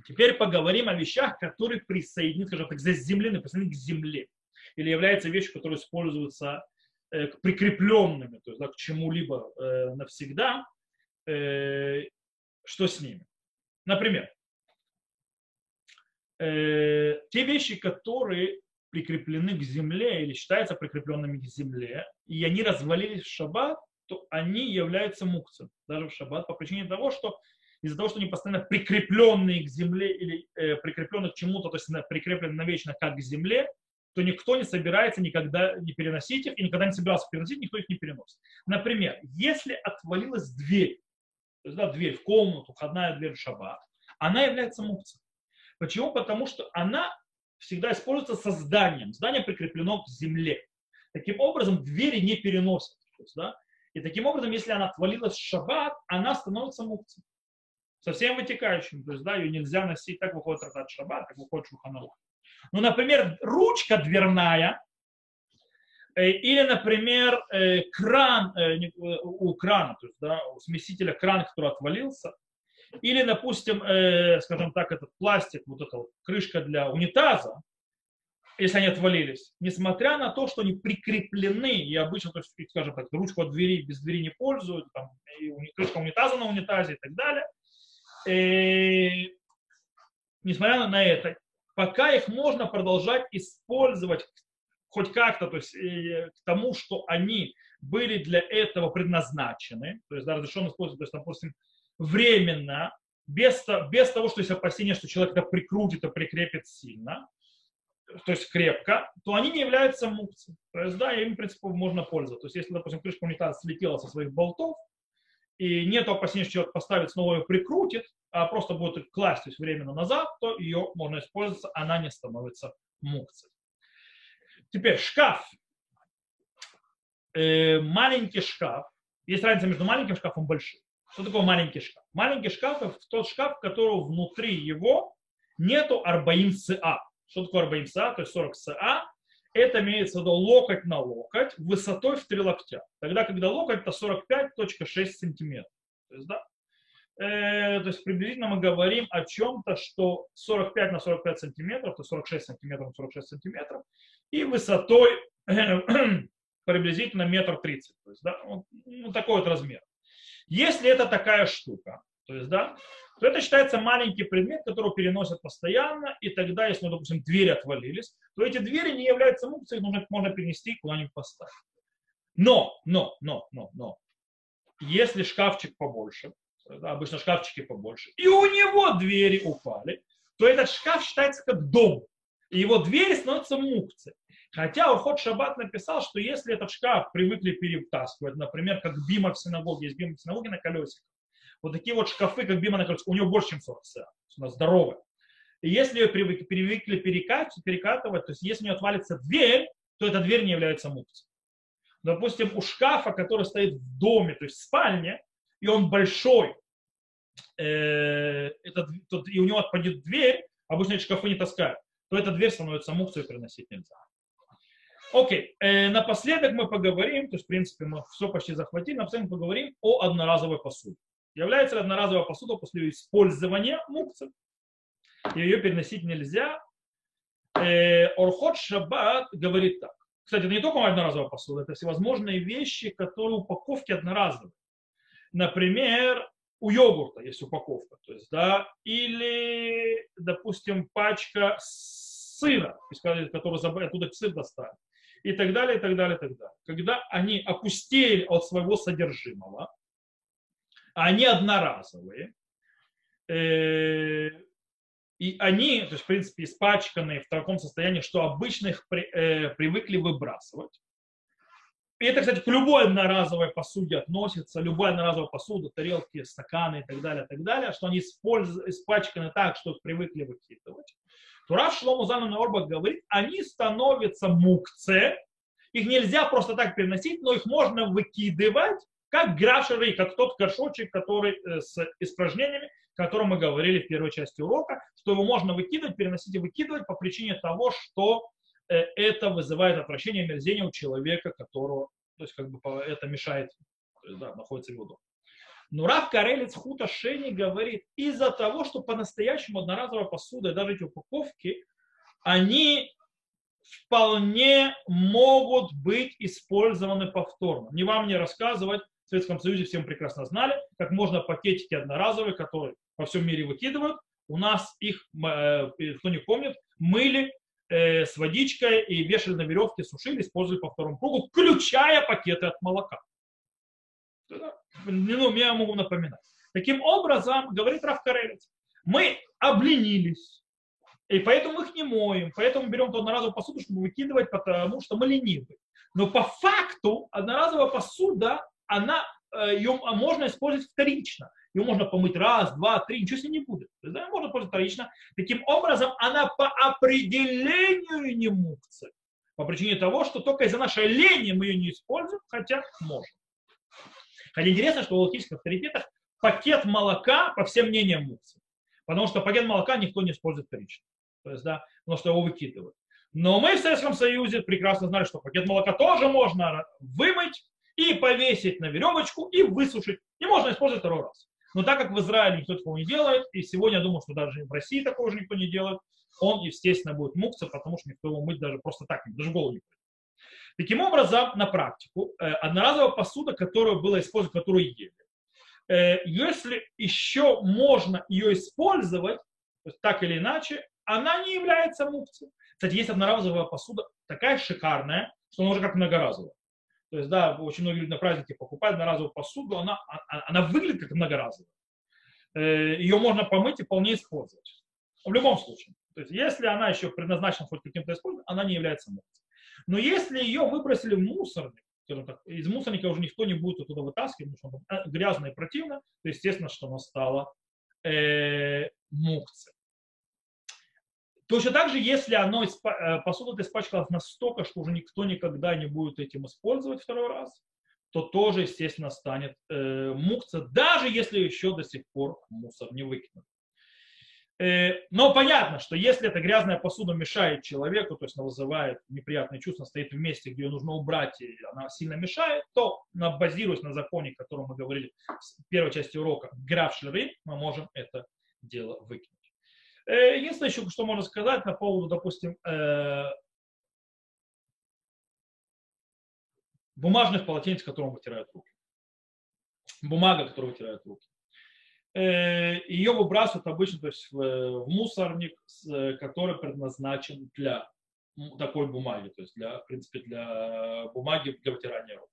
Speaker 1: теперь поговорим о вещах, которые присоединены, скажем так, заземлены, присоединены к земле или является вещью, которая используется э, прикрепленными, то есть да, к чему-либо э, навсегда, э, что с ними. Например, э, те вещи, которые прикреплены к земле или считаются прикрепленными к земле, и они развалились в шаббат, то они являются мукцем даже в шаббат по причине того, что из-за того, что они постоянно прикрепленные к земле или э, прикреплены к чему-то, то есть прикреплены навечно как к земле, то никто не собирается никогда не переносить их, и никогда не собирался переносить, никто их не переносит. Например, если отвалилась дверь, то есть, да, дверь в комнату, входная дверь в шаббат, она является мукцией. Почему? Потому что она всегда используется созданием. Здание прикреплено к земле. Таким образом, двери не переносят. Есть, да, и таким образом, если она отвалилась в шаббат, она становится мукцией. Со всем вытекающим. То есть, да, ее нельзя носить, так выходит трактат шаббат, как выходит шуханарух. Ну, например, ручка дверная, э, или, например, э, кран э, у крана, то есть да, у смесителя кран, который отвалился, или, допустим, скажем так, этот пластик, вот эта вот крышка для унитаза, если они отвалились, несмотря на то, что они прикреплены, и обычно, то есть, скажем так, ручку от двери без двери не пользуют, там, и крышка унитаза на унитазе и так далее, и, несмотря на это, пока их можно продолжать использовать хоть как-то, то есть э, к тому, что они были для этого предназначены, то есть да, разрешено использовать, то есть, допустим, временно, без, без того, что есть опасение, что человек это прикрутит и прикрепит сильно, то есть крепко, то они не являются мукцией. То есть, да, им, в принципе, можно пользоваться. То есть, если, допустим, крышка унитаза слетела со своих болтов, и нет опасения, что человек поставит, снова ее прикрутит, а просто будет класть то есть временно назад, то ее можно использовать, она не становится мукцией. Теперь шкаф. Э, маленький шкаф. Есть разница между маленьким шкафом и большим. Что такое маленький шкаф? Маленький шкаф – это тот шкаф, которого внутри его нету арбаим СА. Что такое арбаим СА? То есть 40 СА. Это имеется в виду локоть на локоть высотой в три локтя. Тогда, когда локоть, это 45.6 сантиметров. То есть, да, э, то есть приблизительно мы говорим о чем-то, что 45 на 45 сантиметров, то 46 сантиметров на 46 сантиметров, и высотой приблизительно метр тридцать. То есть, да, вот, ну, такой вот размер. Если это такая штука, то есть, да, то это считается маленький предмет, который переносят постоянно, и тогда, если, допустим, двери отвалились, то эти двери не являются мукцией, их можно перенести куда-нибудь поставить. Но, но, но, но, но, если шкафчик побольше, да, обычно шкафчики побольше, и у него двери упали, то этот шкаф считается как дом, и его двери становятся мукцией. Хотя Урхот Шаббат написал, что если этот шкаф привыкли перетаскивать, например, как бима в синагоге, есть бима в синагоге на колесиках, вот такие вот шкафы, как бима на колесиках, у него больше, чем 40 сеа, она здоровая. И если ее привыкли, перекатывать, то есть если у нее отвалится дверь, то эта дверь не является мукцией. Допустим, у шкафа, который стоит в доме, то есть в спальне, и он большой, э, этот, тот, и у него отпадет дверь, обычно эти шкафы не таскают, то эта дверь становится мукцией, переносить нельзя. Окей, э, напоследок мы поговорим, то есть, в принципе, мы все почти захватили, напоследок мы поговорим о одноразовой посуде. Является одноразовая посуда после использования мукцы? Ее переносить нельзя. Э, Орхот Шаббат говорит так. Кстати, это не только одноразовая посуда, это всевозможные вещи, которые упаковки одноразовые. Например, у йогурта есть упаковка, то есть, да, или, допустим, пачка сыра, который оттуда сыр доставят и так далее, и так далее, и так далее. Когда они опустили от своего содержимого, они одноразовые, э, и они, то есть, в принципе, испачканные в таком состоянии, что обычно их при, э, привыкли выбрасывать. И это, кстати, к любой одноразовой посуде относится, любая одноразовая посуда, тарелки, стаканы и так далее, так далее, что они испачканы так, что их привыкли выкидывать. То Рав Шлому Зану Орбак говорит, они становятся мукце, их нельзя просто так переносить, но их можно выкидывать, как грашеры, как тот горшочек, который э, с испражнениями, о котором мы говорили в первой части урока, что его можно выкидывать, переносить и выкидывать по причине того, что э, это вызывает отвращение, мерзение у человека, которого, то есть как бы это мешает, да, находится в его доме. Но Рав Карелец Хута Шени говорит, из-за того, что по-настоящему одноразовая посуда, даже эти упаковки, они вполне могут быть использованы повторно. Не вам не рассказывать, в Советском Союзе всем прекрасно знали, как можно пакетики одноразовые, которые во всем мире выкидывают, у нас их, э, кто не помнит, мыли э, с водичкой и вешали на веревке, сушили, использовали по второму кругу, включая пакеты от молока ну, я могу напоминать. Таким образом, говорит Раф Карелец, мы обленились, и поэтому их не моем, поэтому берем ту одноразовую посуду, чтобы выкидывать, потому что мы ленивы. Но по факту одноразовая посуда, она, э, ее можно использовать вторично. Ее можно помыть раз, два, три, ничего с ней не будет. То есть, да, можно использовать вторично. Таким образом, она по определению не мукция. По причине того, что только из-за нашей лени мы ее не используем, хотя можем. Хотя интересно, что в логических авторитетах пакет молока, по всем мнениям, муксы. Потому что пакет молока никто не использует вторично. То есть, да, потому что его выкидывают. Но мы в Советском Союзе прекрасно знали, что пакет молока тоже можно вымыть и повесить на веревочку и высушить. И можно использовать второй раз. Но так как в Израиле никто такого не делает, и сегодня я думаю, что даже в России такого же никто не делает, он, естественно, будет мукса, потому что никто его мыть даже просто так, даже голову не будет. Таким образом, на практику, э, одноразовая посуда, которая была использована, которую ели, э, если еще можно ее использовать, так или иначе, она не является мукцией. Кстати, есть одноразовая посуда такая шикарная, что она уже как многоразовая. То есть, да, очень многие люди на праздники покупают одноразовую посуду, она, она, а, она выглядит как многоразовая. Э, ее можно помыть и вполне использовать. В любом случае. То есть, если она еще предназначена хоть каким-то использованием, она не является мукцией. Но если ее выбросили в мусорник, так, из мусорника уже никто не будет оттуда вытаскивать, потому что она грязно и противно, то естественно, что она стала э, мукцией. Точно так же, если оно, э, посуда испачкалась настолько, что уже никто никогда не будет этим использовать второй раз, то тоже, естественно, станет э, мукция, даже если еще до сих пор мусор не выкинут. Э, но понятно, что если эта грязная посуда мешает человеку, то есть она вызывает неприятные чувства, стоит в месте, где ее нужно убрать, и она сильно мешает, то, базируясь на законе, о котором мы говорили в первой части урока, граф мы можем это дело выкинуть. Э, единственное еще, что можно сказать на поводу, допустим, э, бумажных полотенец, которым вытирают руки. Бумага, которую вытирают руки. Э, Ее выбрасывают обычно то есть, в мусорник, который предназначен для такой бумаги, то есть для, в принципе, для бумаги для вытирания рук.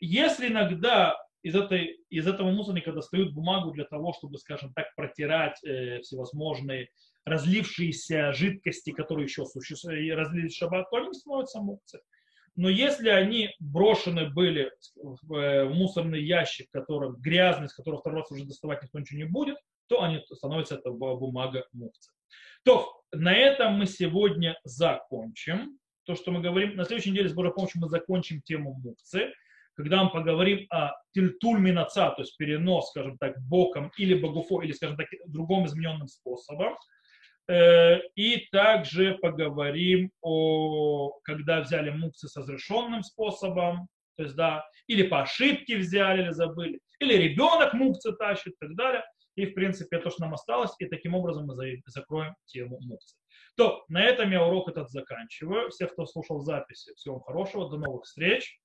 Speaker 1: Если иногда из, этой, из этого мусорника достают бумагу для того, чтобы, скажем так, протирать э, всевозможные разлившиеся жидкости, которые еще существуют, и разлились в шаббат, то они становятся мукцы. Но если они брошены были в, э, мусорный ящик, который грязный, с которого второй раз уже доставать никто ничего не будет, то они становятся это бумага мукцы. То на этом мы сегодня закончим. То, что мы говорим, на следующей неделе с Божьей помощью мы закончим тему мукцы когда мы поговорим о тильтуль минаца, то есть перенос, скажем так, боком или богуфо, или, скажем так, другом измененным способом. Э, и также поговорим о, когда взяли муксы с разрешенным способом, то есть, да, или по ошибке взяли, или забыли, или ребенок мукцы тащит и так далее. И, в принципе, то, что нам осталось, и таким образом мы закроем тему мукцы. То, на этом я урок этот заканчиваю. Всех, кто слушал записи, всего вам хорошего, до новых встреч.